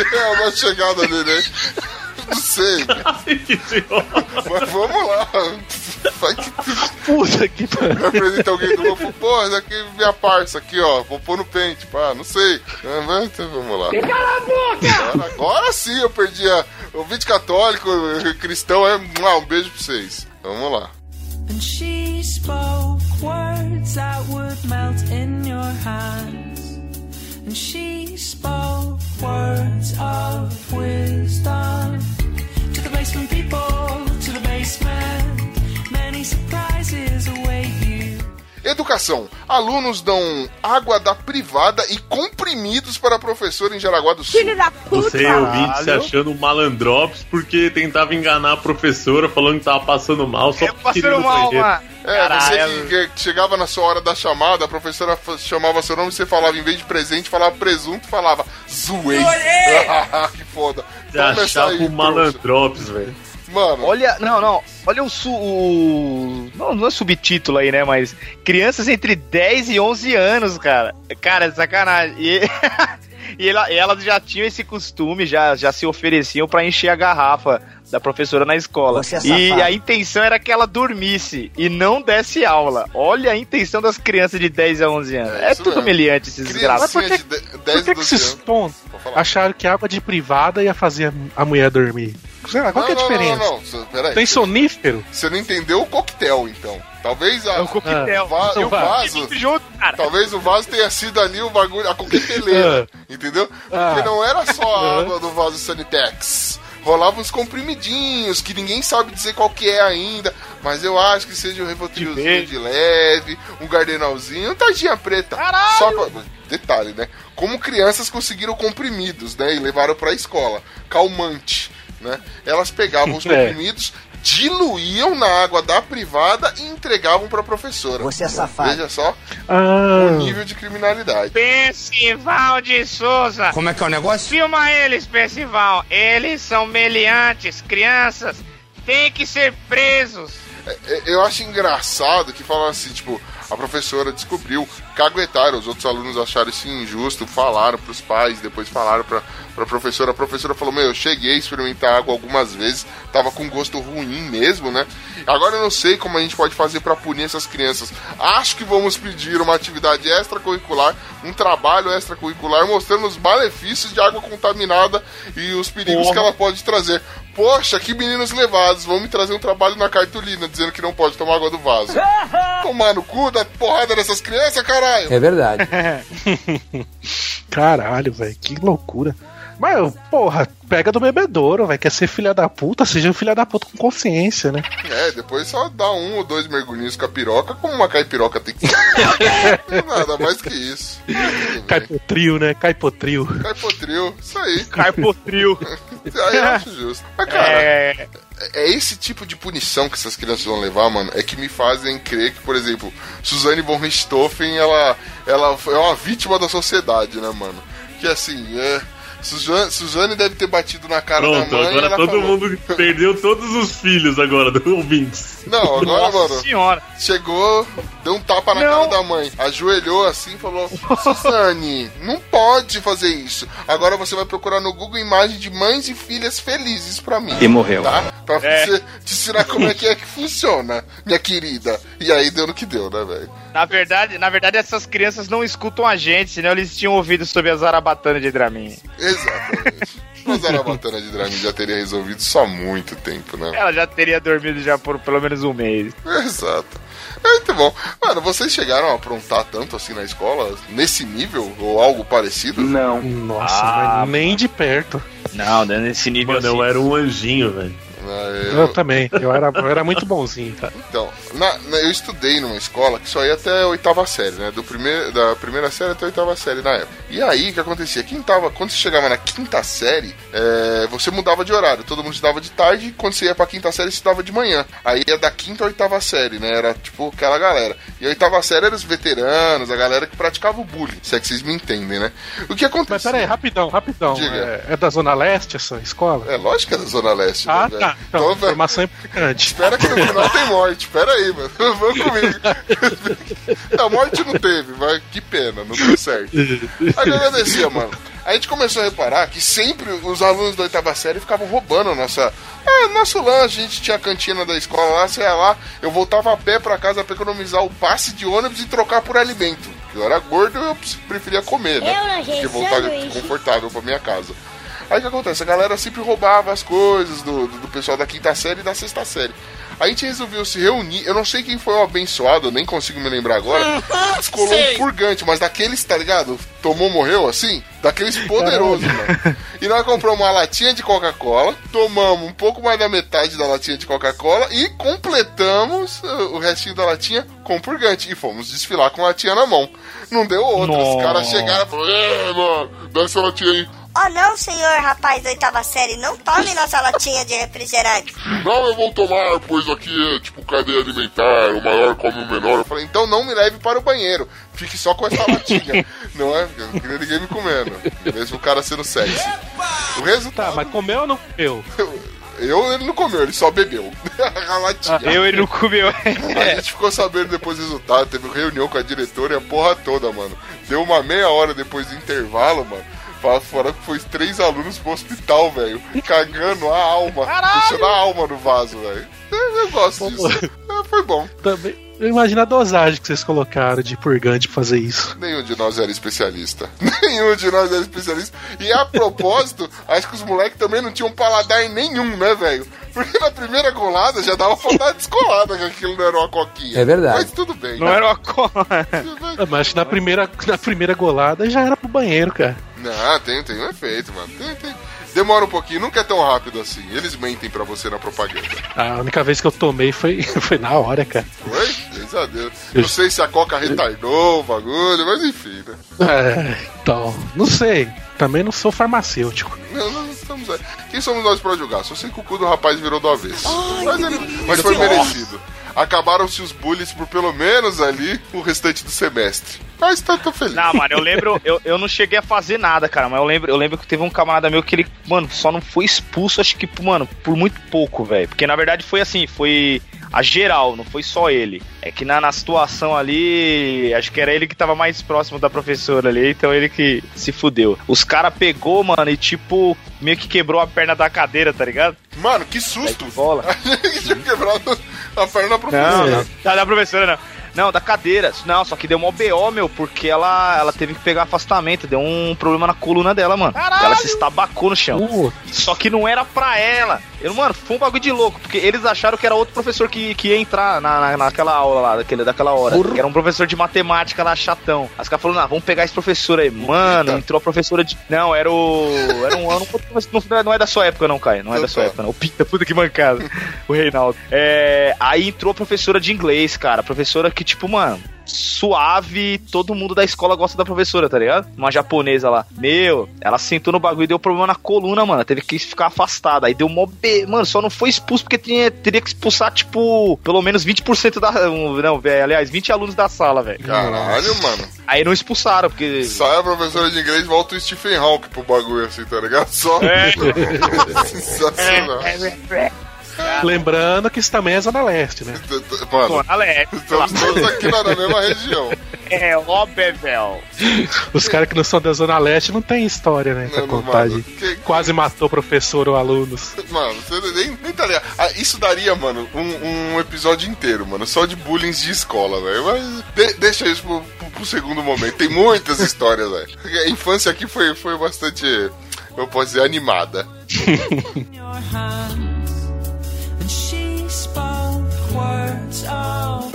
é uma chegada dele aí. Não sei, mas vamos lá. Vai que Puta que pariu. vai apresentar alguém do grupo. Pô, essa aqui é minha parça aqui, ó. Vou pôr no pente, pá, não sei. Mas, então, vamos lá. Cala a boca! Agora, agora sim eu perdi a. O vídeo católico, cristão, é. Um beijo pra vocês. Vamos lá. And she spoke words that would melt in your hands. And she spoke words of wisdom to the basement people, to the basement. Many surprises await. Educação. Alunos dão água da privada e comprimidos para professor em Jaraguá do Sul. Filho da puta! Você ouvinte se achando malandrops porque tentava enganar a professora falando que tava passando mal só Eu porque queria mal. É, Caralho. você que, chegava na sua hora da chamada, a professora chamava seu nome, você falava, em vez de presente, falava presunto, falava zoei. que foda. Você Vamos começar achava aí, um malandrops, velho. Mano, Olha, não, não. Olha o, su, o não, não é subtítulo aí, né, mas crianças entre 10 e 11 anos, cara. Cara, é sacanagem. E, E, ela, elas já tinham esse costume, já, já se ofereciam pra encher a garrafa da professora na escola. Você é e a intenção era que ela dormisse e não desse aula. Olha a intenção das crianças de 10 a 11 anos. É É, tudo mesmo. humilhante esses desgraçados. Criancinha Mas de por de- Por 10 que, que 12 esses tontos acharam que água de privada ia fazer a mulher dormir? Sei lá, qual que é a Não, não, diferença? Não, não, não. Peraí. Tem sonífero? Você não entendeu o coquetel, então. Talvez a, É o coquetel. o va- o Então vai. vaso. Junto, cara. Talvez o vaso tenha sido ali o bagulho, a coqueteleira, entendeu? Ah. Porque não era só a água do vaso Sanitex. Rolavam uns comprimidinhos que ninguém sabe dizer qual que é ainda, mas eu acho que seja um Revotrilzinho verde. de leve, um gardenalzinho, um tadinha preta. Só pra... Detalhe, né? Como crianças conseguiram comprimidos, né? E levaram pra escola. Calmante, né? Elas pegavam os É. comprimidos, diluíam na água da privada e entregavam pra professora. Você é safado. Veja só o Ah, nível de criminalidade. Percival de Souza. Como é que é o negócio? Filma eles, Percival. Eles são meliantes, crianças. Tem que ser presos. É, Eu acho engraçado que falam assim, tipo, a professora descobriu, caguetaram, os outros alunos acharam isso injusto, falaram pros pais, depois falaram pra, pra professora. A professora falou: Meu, eu cheguei a experimentar água algumas vezes, tava com gosto ruim mesmo, né? Agora eu não sei como a gente pode fazer pra punir essas crianças. Acho que vamos pedir uma atividade extracurricular, um trabalho extracurricular, mostrando os malefícios de água contaminada e os perigos que ela pode trazer. Poxa, que meninos levados, vão me trazer um trabalho na cartolina dizendo que não pode tomar água do vaso. Tomar no cu, dar porrada nessas crianças, caralho! É verdade. caralho, velho, que loucura. Mas, porra, pega do bebedouro, vai Quer ser filha da puta, seja um filha da puta com consciência, né? É, depois só dá um ou dois mergulhinhos com a piroca, como uma caipiroca tem que. Nada mais que isso. Caipotril, né? Caipotril. Caipotril, isso aí. Carpotril. Aí eu acho justo. Mas, cara, É, é esse tipo de punição que essas crianças vão levar, mano, é que me fazem crer que, por exemplo, Suzane von Richthofen, ela, ela é uma vítima da sociedade, né, mano? Que assim, é. Suzane, Suzane deve ter batido na cara Pronto, da mãe. e agora todo falou, mundo perdeu todos os filhos agora do ouvintes. Não, agora, nossa mano, senhora. chegou, deu um tapa na Não. cara da mãe, ajoelhou assim e falou: Suzane, não pode fazer isso. Agora você vai procurar no Google imagem de mães e filhas felizes pra mim. E morreu. Tá? Pra É. você te ensinar como é que é que funciona, minha querida. E aí deu no que deu, né, velho? Na verdade, na verdade, essas crianças não escutam a gente, senão eles tinham ouvido sobre a Zarabatana de Dramin. Exatamente. A Arabatana de Dramin já teria resolvido isso há muito tempo, né? Ela já teria dormido já por pelo menos um mês. Exato. É, Muito bom. Mano, vocês chegaram a aprontar tanto assim na escola, nesse nível, ou algo parecido? Não. Nossa, Ah, mas nem de perto. Não, nesse nível Mano, eu assim. era um anjinho, velho. Eu eu- também. Eu era, eu era muito bonzinho, cara. Então, na- na- eu estudei numa escola que só ia até a oitava série, né? Do primeiro, da primeira série até a oitava série na época. E aí, o que acontecia? Quem tava, quando você chegava na quinta série, é, você mudava de horário. Todo mundo estudava de tarde, e quando você ia pra quinta série, você estudava de manhã. Aí ia da quinta à oitava série, né? Era tipo aquela galera. E a oitava série era os veteranos, a galera que praticava o bullying. Se é que vocês me entendem, né? O que aconteceu? Mas peraí, rapidão, rapidão. É, é da Zona Leste essa escola? É lógico que é da Zona Leste. né, Ah, velho? tá. Então, Então, velho, informação importante. Espera que no final tem morte. Espera aí, mano. Vamos comigo. A morte não teve, mas que pena, não deu certo. Aí que acontecia, mano? A gente começou a reparar que sempre os alunos da oitava série ficavam roubando a nossa. É, nosso lanche, a gente tinha a cantina da escola lá, você ia lá, eu voltava a pé pra casa pra economizar o passe de ônibus e trocar por alimento. Eu era gordo eu preferia comer, né? Eu lanchei Porque voltar sanduíche. confortável pra minha casa. Aí o que acontece? A galera sempre roubava as coisas do, do, do pessoal da quinta série e da sexta série. Aí a gente resolveu se reunir. Eu não sei quem foi o abençoado, nem consigo me lembrar agora. Descolou um purgante, mas daqueles, tá ligado? Tomou, morreu assim? Daqueles poderosos, mano. E nós compramos uma latinha de Coca-Cola, tomamos um pouco mais da metade da latinha de Coca-Cola e completamos uh, o restinho da latinha com purgante. E fomos desfilar com a latinha na mão. Não deu outra. Os caras chegaram e falaram: É, mano, dá essa latinha aí. Oh não, senhor rapaz da oitava série, não tome nossa latinha de refrigerante. Não, eu vou tomar, pois aqui é tipo cadeia alimentar, o maior come o menor. Eu falei, então não me leve para o banheiro, fique só com essa latinha. não é? Eu não queria ninguém me comendo, mesmo o cara sendo sexy. O Tá, resultado, mas comeu ou não comeu? eu, ele não comeu, ele só bebeu. a latinha. Eu ele não comeu. A gente ficou sabendo depois do resultado, teve reunião com a diretora e a porra toda, mano. Deu uma meia hora depois do intervalo, mano. Fala fora que foi três alunos pro hospital, velho. Cagando a alma. Deixando a alma no vaso, velho. Eu, eu gosto disso. É, foi bom. Também. Eu imagino a dosagem que vocês colocaram de purgante pra fazer isso. Nenhum de nós era especialista. Nenhum de nós era especialista. E a propósito, acho que os moleques também não tinham paladar nenhum, né, velho? Porque na primeira colada já dava pra dar descolada que aquilo não era uma coquinha. É verdade. Mas tudo bem. Não era uma cola. Ah, Mas acho que na primeira, na primeira golada já era pro banheiro, cara. Não, tem, tem um efeito, mano. Tem, tem. Demora um pouquinho, nunca é tão rápido assim. Eles mentem pra você na propaganda. A única vez que eu tomei foi, foi na hora, cara. Foi? Graças a Deus. Não sei se a Coca retardou o bagulho, mas enfim, né? É, então, não sei. Também não sou farmacêutico. Não, não estamos aí. Quem somos nós pra julgar? Só sei que o cu do rapaz virou do avesso. mas, ele- mas foi merecido. Acabaram-se os bullies por pelo menos ali o restante do semestre. Mas tá, tô feliz. Não, mano, eu lembro, eu, eu não cheguei a fazer nada, cara, mas eu lembro, eu lembro que teve um camarada meu que ele, mano, só não foi expulso, acho que, mano, por muito pouco, velho. Porque na verdade foi assim, foi a geral, não foi só ele. É que na, na situação ali, acho que era ele que tava mais próximo da professora ali, então ele que se fudeu. Os cara pegou, mano, e tipo, meio que quebrou a perna da cadeira, tá ligado? Mano, que susto! Bola. tinha quebrado a perna da professora. Não, não. Da, da professora, não. Não, da cadeira. Não, só que deu mó BO, meu, porque ela, ela teve que pegar afastamento. Deu um problema na coluna dela, mano. Ela se estabacou no chão. Uh, Só que não era pra ela. Eu, mano, foi um bagulho de louco, porque eles acharam que era outro professor que, que ia entrar na, na- naquela aula lá, daquele, daquela hora. Que era um professor de matemática lá, chatão. As caras falaram, ah, vamos pegar esse professor aí. Mano, Eita. entrou a professora de. Não, era o. Era um ano. Não, não é da sua época, não, Caio. Não é da sua época, não. O Pita, puta que mancada. o Reinaldo. É, aí entrou a professora de inglês, cara. Professora que, tipo, mano. Suave, todo mundo da escola gosta da professora, tá ligado? Uma japonesa lá. Meu, ela sentou no bagulho e deu problema na coluna, mano. Teve que ficar afastada. Aí deu mó. Be... Mano, só não foi expulso porque tinha, teria que expulsar, tipo, pelo menos 20% da. Não, velho. Aliás, 20 alunos da sala, velho. Caralho, mano. Aí não expulsaram, porque. Sai a professora de inglês volta o Stephen Hawking pro bagulho assim, tá ligado? Só. É. Sensacional. Lembrando que isso também é Zona Leste, né? Mano, Pô, Alex, estamos todos aqui na, mesma região. é ó, Bevel. Os caras que não são da Zona Leste não tem história, né? Mano. de Que- quase matou professor ou alunos. Mano, você nem, nem tá ligado. Ah, isso daria, mano, um, um episódio inteiro, mano, só de bullying de escola, velho. Mas de- deixa isso pro, pro- pro segundo momento. Tem muitas histórias, velho. A infância aqui foi, foi bastante, eu posso dizer, animada. she spoke words of.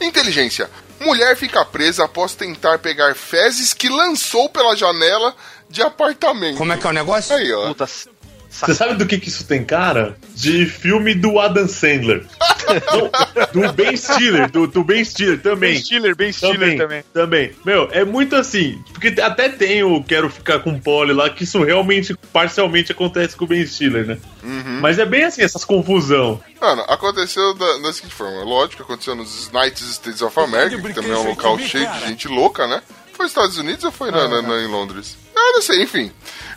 Inteligência. Mulher fica presa após tentar pegar fezes que lançou pela janela de apartamento. Como é que é o negócio? Aí, ó. Puta, Você sabe do que, que isso tem cara? De filme do Adam Sandler. Não, do Ben Stiller, do, do Ben Stiller também. Ben Stiller, Ben Stiller também. Também. Meu, é muito assim. Porque até tem o Quero Ficar com Polly lá, que isso realmente, parcialmente acontece com o Ben Stiller, né? Mas é bem assim, essas confusão. Mano, aconteceu da, da seguinte forma. Lógico aconteceu nos United States of America, que também é um local cheio de gente louca, né? Foi nos Estados Unidos ou foi na, na- na- em Londres? Não sei, enfim.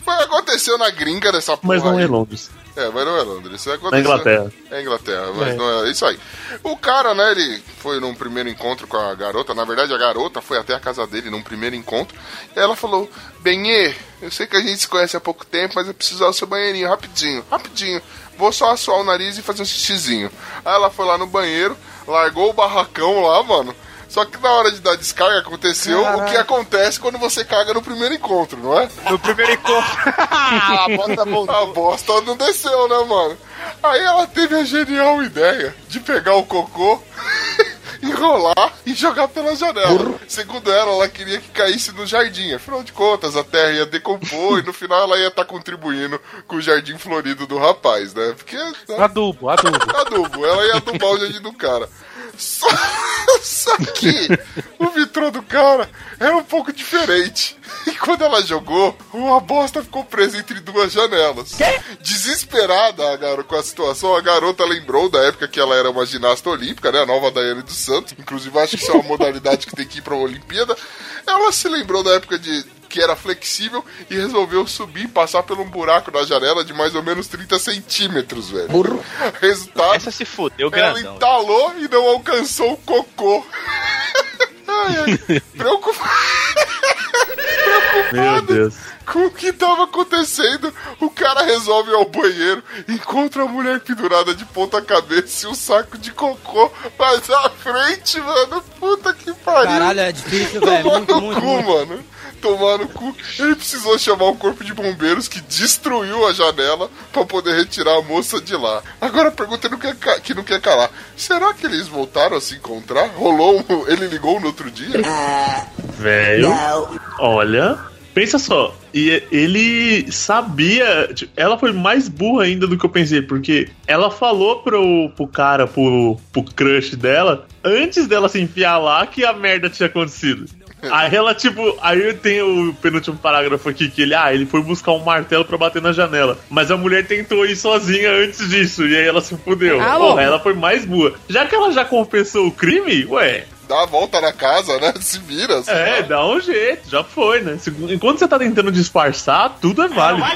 Aconteceu na gringa dessa porra. Mas não é Londres. É, mas não é Londres. Aconteceu... Na Inglaterra. É Inglaterra, mas É. não é isso aí. O cara, né, ele foi num primeiro encontro com a garota. Na verdade, a garota foi até a casa dele num primeiro encontro. E ela falou: Benê, eu sei que a gente se conhece há pouco tempo, mas eu preciso usar o seu banheirinho, rapidinho, rapidinho. Vou só assoar o nariz e fazer um xixizinho. Aí ela foi lá no banheiro, largou o barracão lá, mano. Só que na hora de dar descarga aconteceu o que acontece quando você caga no primeiro encontro, não é? No primeiro encontro. a bosta voltou. A bosta não desceu, né, mano? Aí ela teve a genial ideia de pegar o cocô, enrolar e jogar pela janela. Segundo ela, ela queria que caísse no jardim. Afinal de contas, a terra ia decompor e no final ela ia estar contribuindo com o jardim florido do rapaz, né? Porque. né, Adubo, adubo. adubo, ela ia adubar o jardim do cara. Só, só que o vitrô do cara era um pouco diferente. E quando ela jogou, uma bosta ficou presa entre duas janelas. Desesperada a com a situação, a garota lembrou da época que ela era uma ginasta olímpica, né? A nova Daiane dos Santos. Inclusive, acho que isso é uma modalidade que tem que ir pra Olimpíada. Ela se lembrou da época de que era flexível e resolveu subir e passar por um buraco na janela de mais ou menos 30 centímetros, velho. Burro. Resultado, Essa se fudeu ela grandão. entalou e não alcançou o cocô. Ai, ai, preocupa- Meu Deus. com o que tava acontecendo, o cara resolve ir ao banheiro, encontra a mulher pendurada de ponta cabeça e um saco de cocô mais à frente, mano. Puta que pariu. Caralho, é difícil, velho. Muito, no muito, cu, muito. mano. Tomar no cu. Ele precisou chamar o corpo de bombeiros que destruiu a janela pra poder retirar a moça de lá. Agora a pergunta não quer ca- que não quer calar. Será que eles voltaram a se encontrar? Rolou um... Ele ligou no outro dia? Velho. Olha. Pensa só. E ele sabia. tipo, ela foi mais burra ainda do que eu pensei, porque ela falou pro, pro cara, pro, pro crush dela, antes dela se enfiar lá, que a merda tinha acontecido. Aí ela, tipo, aí tem o penúltimo parágrafo aqui que ele, ah, ele foi buscar um martelo pra bater na janela. Mas a mulher tentou ir sozinha antes disso, e aí ela se fudeu. Alô? Porra, ela foi mais burra. Já que ela já confessou o crime, ué, Dá a volta na casa, né? Se vira. é, lá. dá um jeito, já foi, né? Enquanto você tá tentando disfarçar, tudo é válido.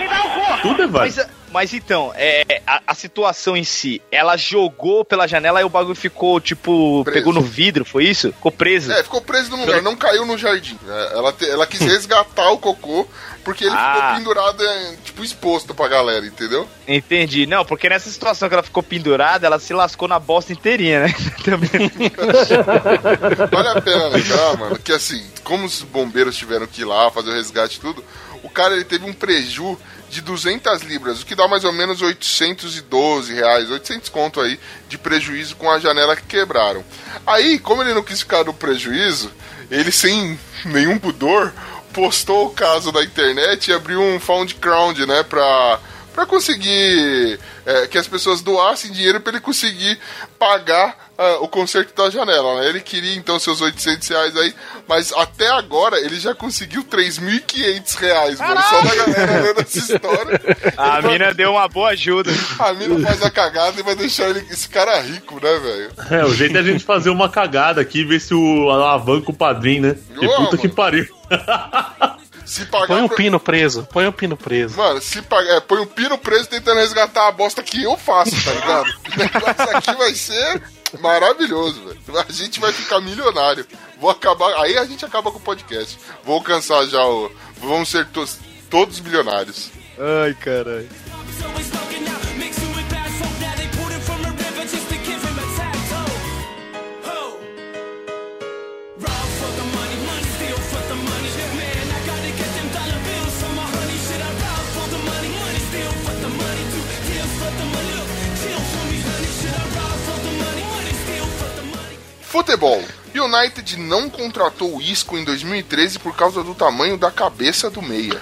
Tudo é válido. Mas, mas então, é, a, a situação em si, ela jogou pela janela e o bagulho ficou, tipo, Preso. pegou no vidro, foi isso? Ficou preso. É, ficou preso no lugar, não caiu no jardim. É, ela, te- ela quis resgatar o cocô porque ele Ah. ficou pendurado, é, tipo, exposto pra galera, entendeu? Entendi. Não, porque nessa situação que ela ficou pendurada, ela se lascou na bosta inteirinha, né? Também. Vale a pena lembrar, mano, que assim, como os bombeiros tiveram que ir lá fazer o resgate e tudo, o cara ele teve um preju de 200 libras, o que dá mais ou menos 812 reais, 800 conto aí de prejuízo com a janela que quebraram. Aí, como ele não quis ficar no prejuízo, ele sem nenhum pudor postou o caso na internet e abriu um crowd, né, pra para conseguir é, que as pessoas doassem dinheiro para ele conseguir pagar ah, o conserto da janela. Né? Ele queria então seus 800 reais aí, mas até agora ele já conseguiu 3.500 reais, mano. Só da galera lendo essa história. A Ele mina deu uma boa ajuda. vai- a mina faz a cagada e vai deixar ele- esse cara rico, né, velho? É, o jeito é a gente fazer uma cagada aqui e ver se o alavanca o padrinho, né? Que puta que mano. pariu. Se pagar. Põe um pra- pino preso, põe um pino preso. Mano, se pagar. É, põe um pino preso tentando resgatar a bosta que eu faço, tá ligado? O negócio aqui vai ser maravilhoso, velho. A gente vai ficar milionário. Vou acabar. Aí a gente acaba com o podcast. Vou alcançar já o. Vamos ser tos- todos milionários. Ai, caralho. Futebol. United não contratou o Isco em 2013 por causa do tamanho da cabeça do meia.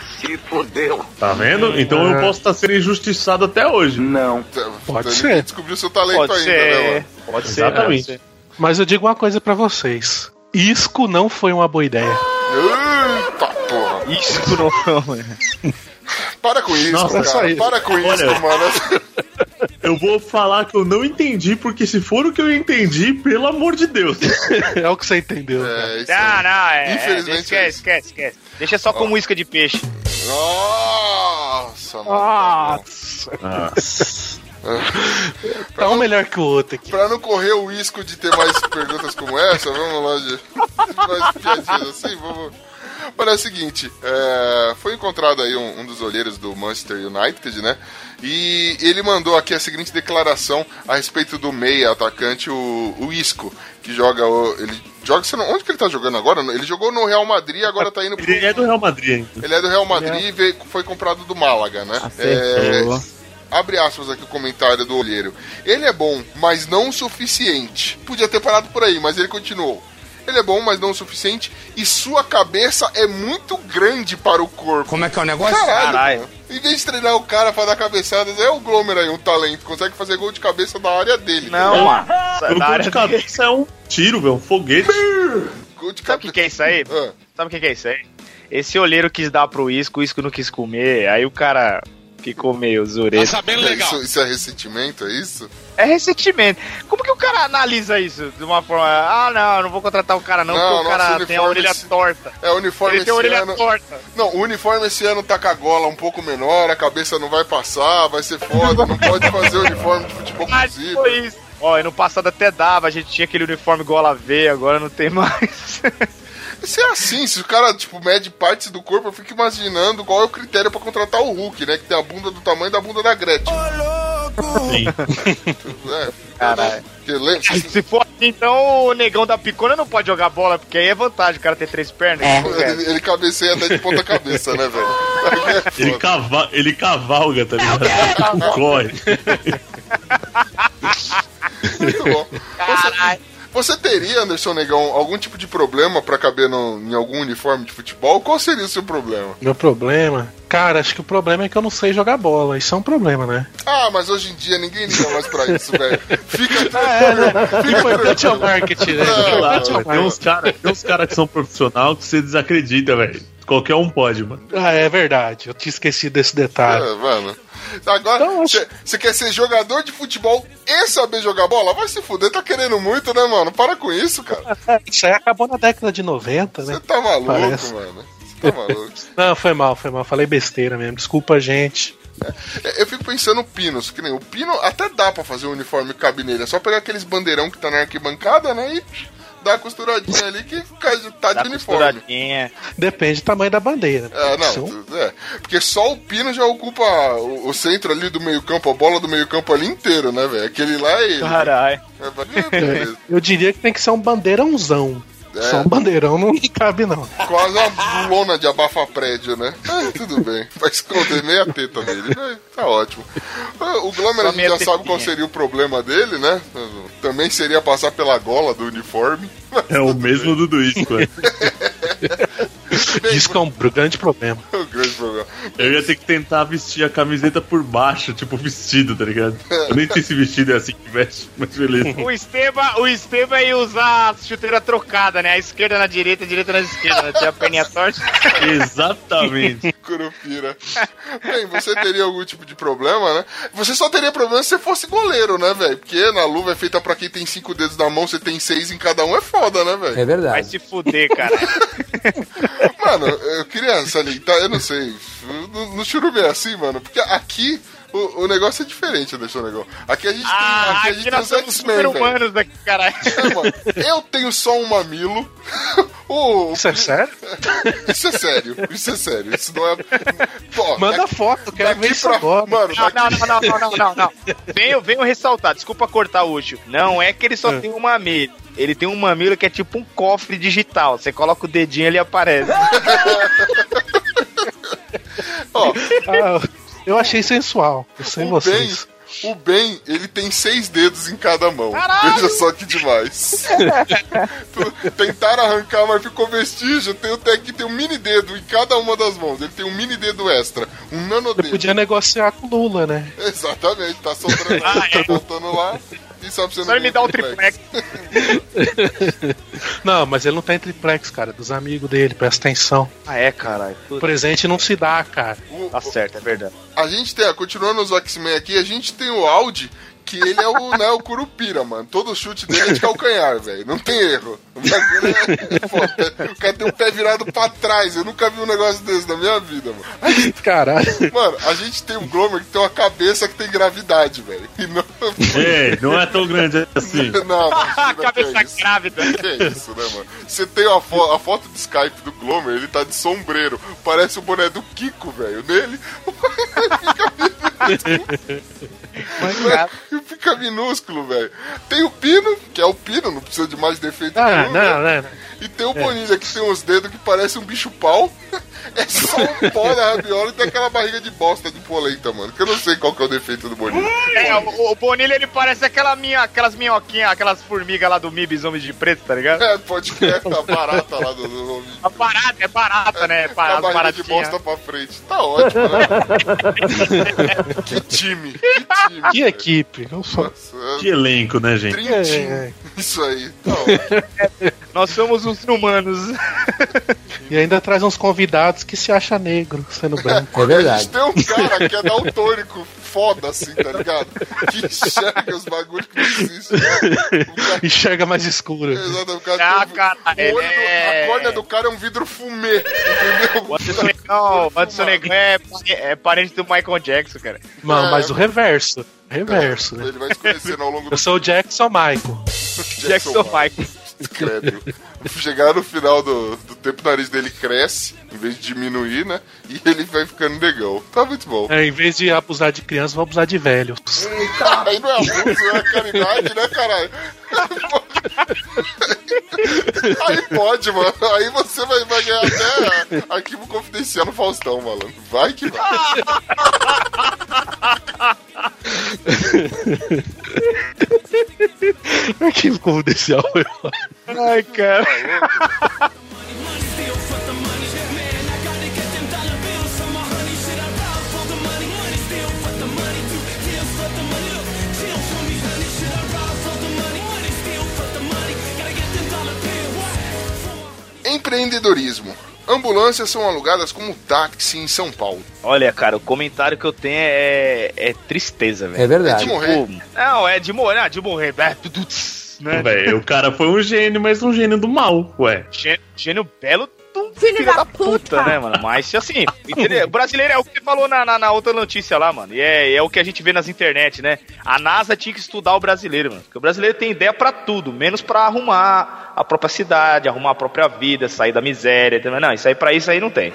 Tá vendo? Então eu posso estar sendo injustiçado até hoje. Pode Então, ser. Ele descobriu seu talento Pode ainda, né, ser. mano? Pode ser. Exatamente. pode ser. Mas eu digo uma coisa pra vocês. Isco não foi uma boa ideia. Eita porra. Isso não, mano. Para com isso, Nossa, é cara. isso. Para com isso, Olha. mano. Eu vou falar que eu não entendi, porque se for o que eu entendi, pelo amor de Deus. É o que você entendeu. cara. É, isso Não, não, é. Infelizmente é, é esquece, isso. esquece, esquece. Deixa só como isca de peixe. Nossa, mano. Nossa. Tá um melhor que o outro aqui. Pra não correr o risco de ter mais perguntas como essa, vamos lá de mais piadinhas assim, vamos. Olha, é o seguinte, é, foi encontrado aí um, um dos olheiros do Manchester United, né? E ele mandou aqui a seguinte declaração a respeito do meia atacante, o, o Isco, que joga o. Ele joga. você não- Onde que ele tá jogando agora? Ele jogou no Real Madrid, agora tá indo pro. Ele é do Real Madrid ainda. Ele é do Real Madrid e veio- foi comprado do Málaga, né? É, abre aspas aqui o comentário do olheiro. Ele é bom, mas não o suficiente. Podia ter parado por aí, mas ele continuou. Ele é bom, mas não o suficiente. E sua cabeça é muito grande para o corpo. Como é que é o negócio? Caralho, Caralho. Em vez de treinar o cara pra dar cabeçadas, é o Glomer aí, um talento. Consegue fazer gol de cabeça na área dele. Não, mano. O Na gol de dele. cabeça é um tiro, velho, um foguete. Gol de Sabe o que, que é isso aí? Ah, Sabe o que, que é isso aí? Esse olheiro quis dar pro Isco, o Isco não quis comer, aí o cara Ficou meio zureta. sabendo É, Isso, isso é ressentimento, é isso? É ressentimento. Como que o cara analisa isso de uma forma. Ah, não, eu não vou contratar o cara, não, Não, porque o cara tem a uniforme orelha esse- torta. É, o uniforme Ele tem a esse orelha ano... torta. Não, o uniforme esse ano tá com a gola um pouco menor, a cabeça não vai passar, vai ser foda, não pode fazer uniforme de futebol cozido. foi isso. Ó, e no passado até dava, a gente tinha aquele uniforme gola V, agora não tem mais. Se é assim, se o cara, tipo, mede partes do corpo, eu fico imaginando qual é o critério pra contratar o Hulk, né? Que tem a bunda do tamanho da bunda da Gretchen. Sim. É, Caralho. Se for assim, então o negão da picona não pode jogar bola, porque aí é vantagem o cara ter três pernas. ele, ele cabeceia até de ponta cabeça, né, velho? É Ele, cava, ele cavalga, tá ligado? Corre. Muito bom. Caralho. Você teria, Anderson Negão, algum tipo de problema pra caber no- em algum uniforme de futebol? Qual seria o seu problema? Meu problema. Cara, acho que o problema é que eu não sei jogar bola. Isso é um problema, né? Ah, mas hoje em dia ninguém liga mais pra isso, velho. Fica O importante é o marketing, né? O Não, importante é Tem uns caras cara que são profissional que você desacredita, velho. Qualquer um pode, mano. Ah, é verdade. Eu tinha esquecido desse detalhe. É, mano. Agora, Então, você quer ser jogador de futebol e saber jogar bola? Vai se fuder, tá querendo muito, né, mano? Para com isso, cara. Isso aí acabou na década de 90, né? Você tá maluco, Parece. mano. Você tá maluco. Não, foi mal, foi mal. Falei besteira mesmo. Desculpa, gente. É, Eu fico pensando no Pinos, que nem o Pino até dá pra fazer um uniforme nele. É só pegar aqueles bandeirão que tá na arquibancada, né? E dar a costuradinha ali que cai- tá Dá de uniforme. costuradinha. Depende do tamanho da bandeira. É, não, é. Porque só o Pino já ocupa o, o centro ali do meio-campo, a bola do meio-campo ali inteiro, né, velho? Aquele lá é ele. Caralho. É, beleza. Eu diria que tem que ser um bandeirãozão. É. Só um bandeirão não cabe, não. Quase uma lona de abafa prédio, né? Ah, tudo bem. Vai esconder meia teta nele. né? Tá ótimo. Ah, O Glomer a gente já sabe qual seria o problema dele, né? Também seria passar pela gola do uniforme. É o mesmo do Duísco, Isso que é um grande problema. o grande problema. Eu ia ter que tentar vestir a camiseta por baixo, tipo vestido, tá ligado? Eu nem sei se vestido é assim que veste, mas beleza. O Esteban, o Esteban ia usar a chuteira trocada, né? A esquerda na direita, a direita na esquerda. Né? Tinha a perninha torta. Exatamente. Curupira. Bem, você teria algum tipo de problema, né? Você só teria problema se você fosse goleiro, né, velho? Porque na luva é feita pra quem tem cinco dedos na mão, você tem seis em cada um, é foda, né, velho? É Vai verdade. se fuder, cara. Mano, eu queria salientar, eu não sei. No, no Churume é assim, mano, porque aqui o, o negócio é diferente, deixa o negócio. Aqui a gente tem, Ah, aqui a gente tem os X-Men, velho. super-humanos daqui, caralho. É, mano, eu tenho só um mamilo. O, Isso é sério? isso é sério, isso é sério. Isso não é. Pô, Manda daqui- foto, quero ver isso pra- agora. Mano, Não, daqui- não, não, não, não, não, não, não. Venho, venho ressaltar, desculpa cortar o útil. Não é que ele só tem um mamilo. Ele tem um mamilo que é tipo um cofre digital. Você coloca o dedinho ele aparece. ó, Ah, eu achei sensual. Eu sei o vocês. Ben, o Ben, ele tem seis dedos em cada mão. Caralho! Veja só que demais. Tentaram arrancar, mas ficou vestígio. Tem até que tem um mini dedo em cada uma das mãos. Ele tem um mini dedo extra, um nano Eu dedo. podia negociar com o Lula, né? Exatamente, tá sobrando Ah, é. tá voltando lá. Só pra você Só ele me dá um triplex. Não, mas ele não tá em triplex, cara. Dos amigos dele, presta atenção. Ah, é, caralho. Presente não se dá, cara. O- Tá certo, é verdade. A gente tem, continuando os X-Men aqui, a gente tem o Audi, que ele é o, né, o Curupira, mano. Todo chute dele é de calcanhar, velho. Não tem erro. O bagulho é, é foda. O cara tem o pé virado pra trás. Eu nunca vi um negócio desse na minha vida, mano. Caralho. Mano, a gente tem um Glomer que tem uma cabeça que tem gravidade, velho. E não. Ei, não é tão grande assim. Não, imagina, Cabeça que é isso. grávida. Que é isso, né, mano? Você tem a, fo a foto de Skype do Glomer, ele tá de sombreiro. Parece o boné do Kiko, velho. Nele, fica minúsculo, velho. Tem o Pino, que é o Pino, não precisa de mais defeito Ah, nenhum, né? não, não, não. E tem o Bonilha, que tem uns dedos que parece um bicho-pau. É só um pó da rabiola e tem aquela barriga de bosta de polenta, mano. Que eu não sei qual que é o defeito do Bonilha. É, o, o Bonilha ele parece aquela minha, aquelas minhoquinhas, aquelas formigas lá do Mibis Homens de Preto, tá ligado? É, pode crer, a barata lá do... do... A barata, é barata, né? Com a As barriga de baratinhas. bosta pra frente. Tá ótimo, né? que time, que time. Que velho. equipe. Sou... Nossa, de elenco, né, gente? É, é. Isso aí. Não, Nós somos os humanos. E ainda traz uns convidados que se acha negro sendo branco. É A verdade. gente tem um cara que é daltônico foda, assim, tá ligado? Que enxerga os bagulhos que não existem. Cara, Enxerga mais escuro. exato, o cara Ah, tem- cara, o olho do- é- A córnea do cara é um vidro fumê, entendeu? O Anderson Negão, o Anderson Negão é, é parente do Michael Jackson, cara. Mano, É. mas o reverso. Reverso, né? Ele vai se conhecendo ao longo do Eu sou o Jackson Michael. Jackson Michael. Credo. Chegar no final do, do tempo, o nariz dele cresce, em vez de diminuir, né? E ele vai ficando negão. Tá muito bom. É, em vez de abusar de criança, vou abusar de velhos. Aí não é abuso, é caridade, né, caralho? Aí pode, mano. Aí você vai, vai ganhar até arquivo confidencial no Faustão, malandro. Vai que vai. Arquivo confidencial. Ai, cara. Empreendedorismo. Ambulâncias são alugadas como táxi em São Paulo. Olha, cara, o comentário que eu tenho é, é tristeza, velho. É verdade. de morrer. Tipo, não, é de morrer, não, de morrer. Né? O cara foi um gênio, mas um gênio do mal, ué. Gê- Gênio belo do filho, da, puta, né, mano? Mas assim, entendeu? O brasileiro é o que você falou na, na, na outra notícia lá, mano. E é, é o que a gente vê nas internet, né? A NASA tinha que estudar o brasileiro, mano. Porque o brasileiro tem ideia pra tudo, menos pra arrumar a própria cidade, arrumar a própria vida, sair da miséria. Não, isso aí pra isso aí não tem.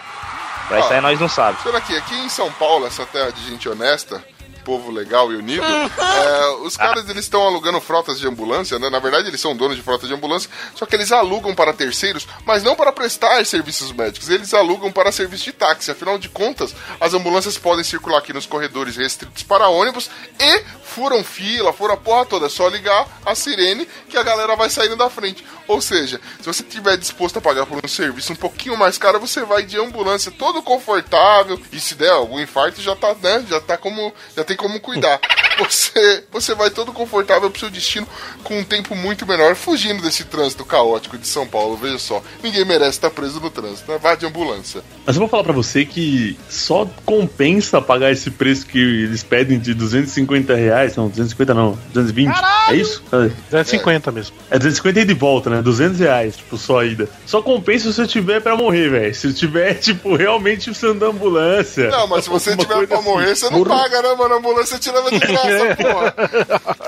Pra isso aí nós não sabemos. Será que aqui em São Paulo, essa terra de gente honesta, povo legal e unido, é, os caras eles estão alugando frotas de ambulância, né? Na verdade, eles são donos de frotas de ambulância, só que eles alugam para terceiros, mas não para prestar serviços médicos, eles alugam para serviço de táxi. Afinal de contas, as ambulâncias podem circular aqui nos corredores restritos para ônibus e furam fila, furam a porra toda. É só ligar a sirene que a galera vai saindo da frente. Ou seja, se você estiver disposto a pagar por um serviço um pouquinho mais caro, você vai de ambulância todo confortável. E se der algum infarto, já tá, né? Já tá como. Já tem como cuidar. Você, você vai todo confortável pro seu destino com um tempo muito menor, fugindo desse trânsito caótico de São Paulo. Veja só, ninguém merece estar preso no trânsito, né? Vá de ambulância. Mas eu vou falar pra você que só compensa pagar esse preço que eles pedem de 250 reais. Não, 250 não, 220. É isso? É. 250 mesmo. É 250 e de volta, né? 200 reais, tipo, só a ida. Só compensa se você tiver pra morrer, velho. Se tiver, tipo, realmente precisando da ambulância. Não, mas se você tiver pra assim. morrer, você não Porra, paga, né, mano? Ambulância te leva de graça, porra.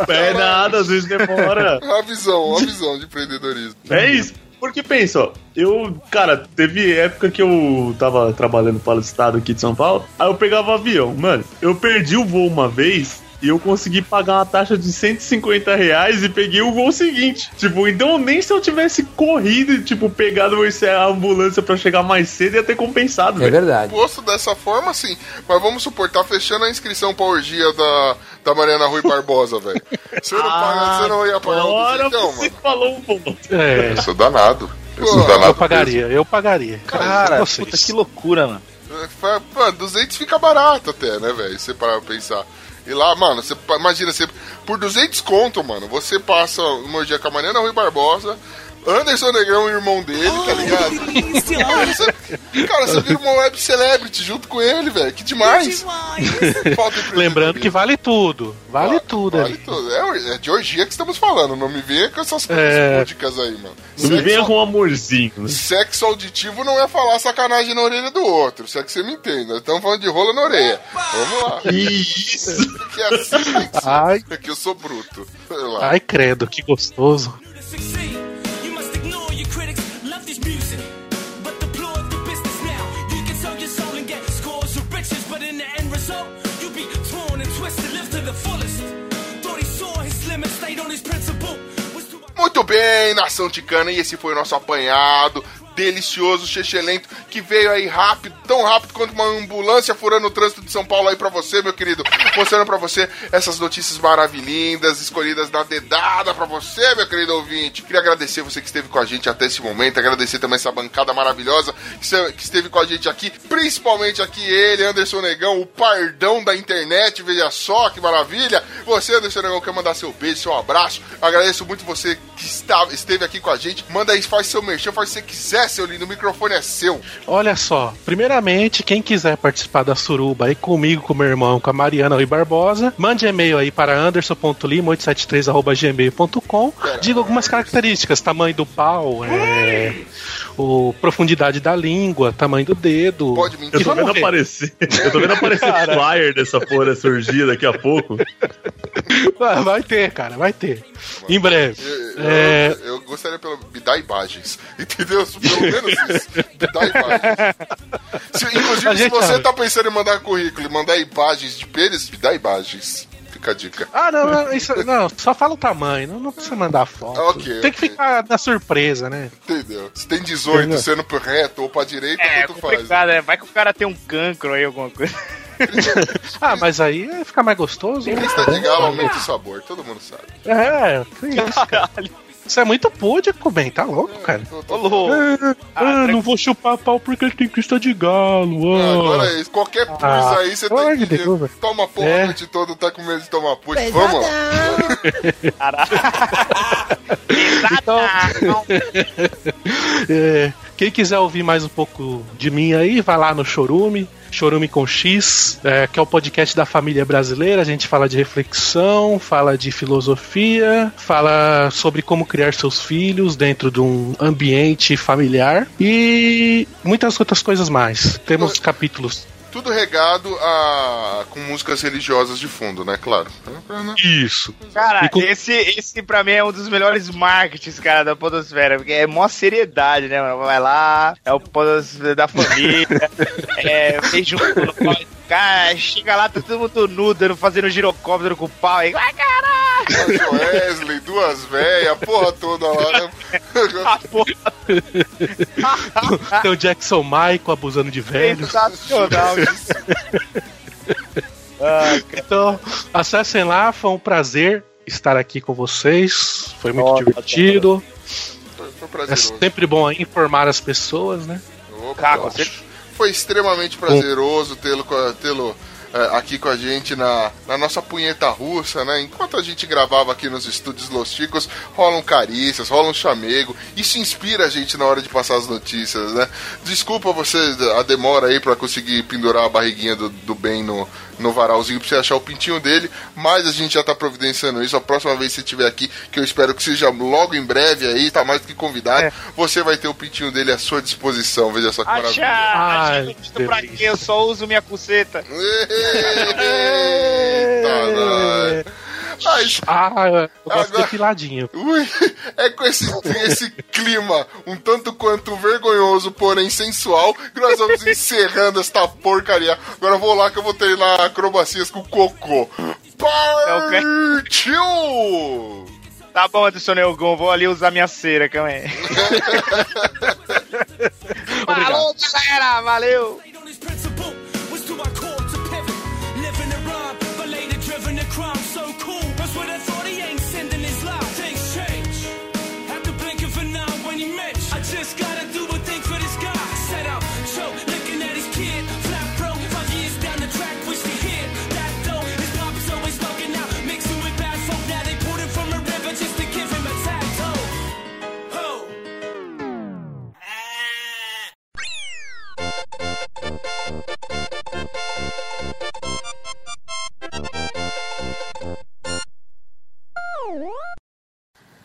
É nada, às vezes demora. A visão, a visão de empreendedorismo. É isso. Porque pensa, ó, eu, cara, teve época que eu tava trabalhando para o estado aqui de São Paulo, aí eu pegava avião. Mano, eu perdi o voo uma vez e eu consegui pagar uma taxa de 150 reais e peguei o voo seguinte. Tipo, então nem se eu tivesse corrido e, tipo, pegado a ambulância pra chegar mais cedo ia ter compensado, É velho. verdade. Posto dessa forma, sim. Mas vamos supor, tá fechando a inscrição pra orgia da, da Mariana Rui Barbosa, velho. Você não, paga, você não ia pagar Agora duzentão, você mano. falou um ponto. É, Eu sou danado. Eu sou eu danado. pagaria, eu pagaria. Cara, Vocês. puta que loucura, mano. mesmo. É, Mano, 200 fica barato até, né, velho? Se você parar pra pensar. E lá, mano, você imagina, você, por 200 conto, mano, você passa uma orgia com a Mariana Rui Barbosa, Anderson Negrão, o irmão dele, tá ligado? Cara, você, cara, você vira uma web celebrity junto com ele, velho. Que demais. Falta Lembrando que vale tudo. Vale tudo Vale ali. tudo. É, é de orgia que estamos falando. Não me venha com essas coisas É. lúdicas aí, mano. Não me venha Sexo, com um amorzinho. né? sexo auditivo não é falar sacanagem na orelha do outro. Se é que você me entende. Nós estamos falando de rola na orelha. Vamos lá. Isso. Porque é assim que. Ai, É que eu sou bruto. Ai, credo, que gostoso. Critics, love this music. But deplore the business now. You can sell your soul and get scores of riches, but in the end result, you'll be torn and twisted, live to the fullest. Thought he saw his limit, stayed on his principle. Muito bem, nação ticana. E esse foi o nosso apanhado delicioso, chechelento, que veio aí rápido, tão rápido quanto uma ambulância furando o trânsito de São Paulo aí pra você, meu querido. Mostrando pra você essas notícias maravilhindas, escolhidas na dedada pra você, meu querido ouvinte. Queria agradecer você que esteve com a gente até esse momento, agradecer também essa bancada maravilhosa que esteve com a gente aqui, principalmente aqui ele, Anderson Negão, o pardão da internet, veja só que maravilha. Você, Anderson Negão, quer mandar seu beijo, seu abraço. Agradeço muito você que está, esteve aqui com a gente. Manda aí, faz seu merchan, faz o que você quiser, seu lindo, o microfone é seu. Olha só, primeiramente, quem quiser participar da suruba aí comigo, com meu irmão, com a Mariana Rui Barbosa, mande e-mail aí para anderson.lima873.gmail.com. Diga algumas características, tamanho do pau, é, o, profundidade da língua, tamanho do dedo. Pode Eu mentir. tô vendo aparecer. Eu tô vendo aparecer flyer dessa porra surgir daqui a pouco. Vai ter, cara, vai ter. Em breve. Eu, É, eu- eu gostaria pelo me dar imagens, entendeu? Pelo menos isso. Me dá imagens. Se- inclusive, se você abre. tá pensando em mandar currículo e mandar imagens de pênis, me dá imagens. Fica a dica. Ah, não, não, isso- não, só fala o tamanho, não, não precisa mandar foto. Ok, Tem que ok. ficar na surpresa, né? Entendeu? Se tem 18 Entendeu? sendo pro reto ou pra direita, É, tanto faz. né? Vai que o cara tem um cancro aí, alguma coisa. Ah, mas aí ficar mais gostoso. Crista de galo aumenta o sabor, todo mundo sabe. É, que isso, cara. Isso é muito púdico, bem, tá louco, cara. Tô- tô-. Ah, ah, não vou chupar pau porque ele tem crista de galo. Ah, ah. Agora é isso. Qualquer pus Ah, aí, você tem de que. Velho. Toma porra É. a noite toda, tá com medo de tomar pus. Vamos lá. Então, é, quem quiser ouvir mais um pouco de mim aí, vai lá no Chorume, Chorume com X, é, que é o podcast da família brasileira. A gente fala de reflexão, fala de filosofia, fala sobre como criar seus filhos dentro de um ambiente familiar e muitas outras coisas mais. Temos capítulos. Tudo regado a... com músicas religiosas de fundo, né? Claro. Isso. Cara, E com- esse, esse pra mim é um dos melhores marketings, cara, da Podosfera, porque é mó seriedade, né, mano? Vai lá, é o Podosfera da família, é, vem junto no pau, cara, chega lá, tá todo mundo nu, dando, fazendo girocóptero com o pau, aí, ai, caralho! Wesley, duas velhas, a porra toda lá. né? A porra Tem o Jackson Michael abusando de velhos. sensacional isso. Cara, Então, acessem lá, foi um prazer estar aqui com vocês. Foi muito Nossa, divertido. Foi, foi É prazeroso. sempre bom informar as pessoas, né? Opa, certeza. Foi extremamente prazeroso tê-lo é, aqui com a gente na, na nossa punheta russa, né? Enquanto a gente gravava aqui nos estúdios Los Chicos, rolam carícias, rolam chamego. Isso inspira a gente na hora de passar as notícias, né? Desculpa você a demora aí pra conseguir pendurar a barriguinha do, do bem no, no varalzinho pra você achar o pintinho dele, mas a gente já tá providenciando isso. A próxima vez que você estiver aqui, que eu espero que seja logo em breve aí, tá mais do que convidado, É. você vai ter o pintinho dele à sua disposição. Veja só que maravilha. Achar, Ai, pra quê? Eu só uso minha cuceta. Eita. Mas, Ah, eu gosto Agora- depiladinho. ui, é com esse, esse clima um tanto quanto vergonhoso, porém sensual, que nós vamos encerrando esta porcaria. Agora eu vou lá que eu vou treinar acrobacias com o cocô. Partiu! Tá bom, Anderson Nelgon, vou ali usar minha cera, calma aí. Falou, galera, valeu!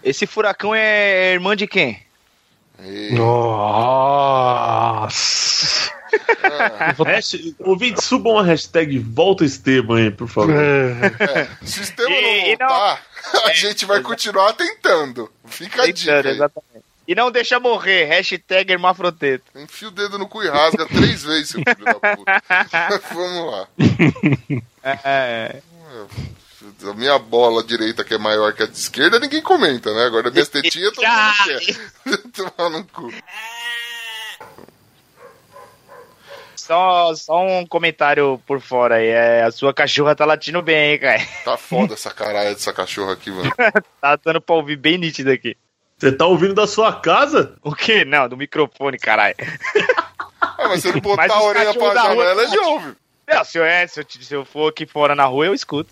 Esse furacão é irmã de quem? Nossa. Hashtag, ouvintes, subam a hashtag Volta Esteban aí, por favor. É, Se o sistema E- não e não- voltar, a gente vai continuar tentando. Fica a dica aí. exatamente. E não deixa morrer, hashtag hermafroteto. Enfia o dedo no cu e rasga três vezes, seu filho da puta. Vamos lá. É, A minha bola direita, que é maior que a de esquerda, ninguém comenta, né? Agora minhas tetinhas, todo mundo quer. Tomar no cu. Só, só um comentário por fora aí. É, a sua cachorra tá latindo bem, hein, cara. Tá foda essa caralho dessa cachorra aqui, mano. Tá dando pra ouvir bem nítido aqui. Você tá ouvindo da sua casa? O quê? Não, do microfone, caralho. Ah, mas se ele botar Mas a orelha pra da rua janela, ele ouve. Não, se eu, é, se, eu, se eu for aqui fora na rua, eu escuto.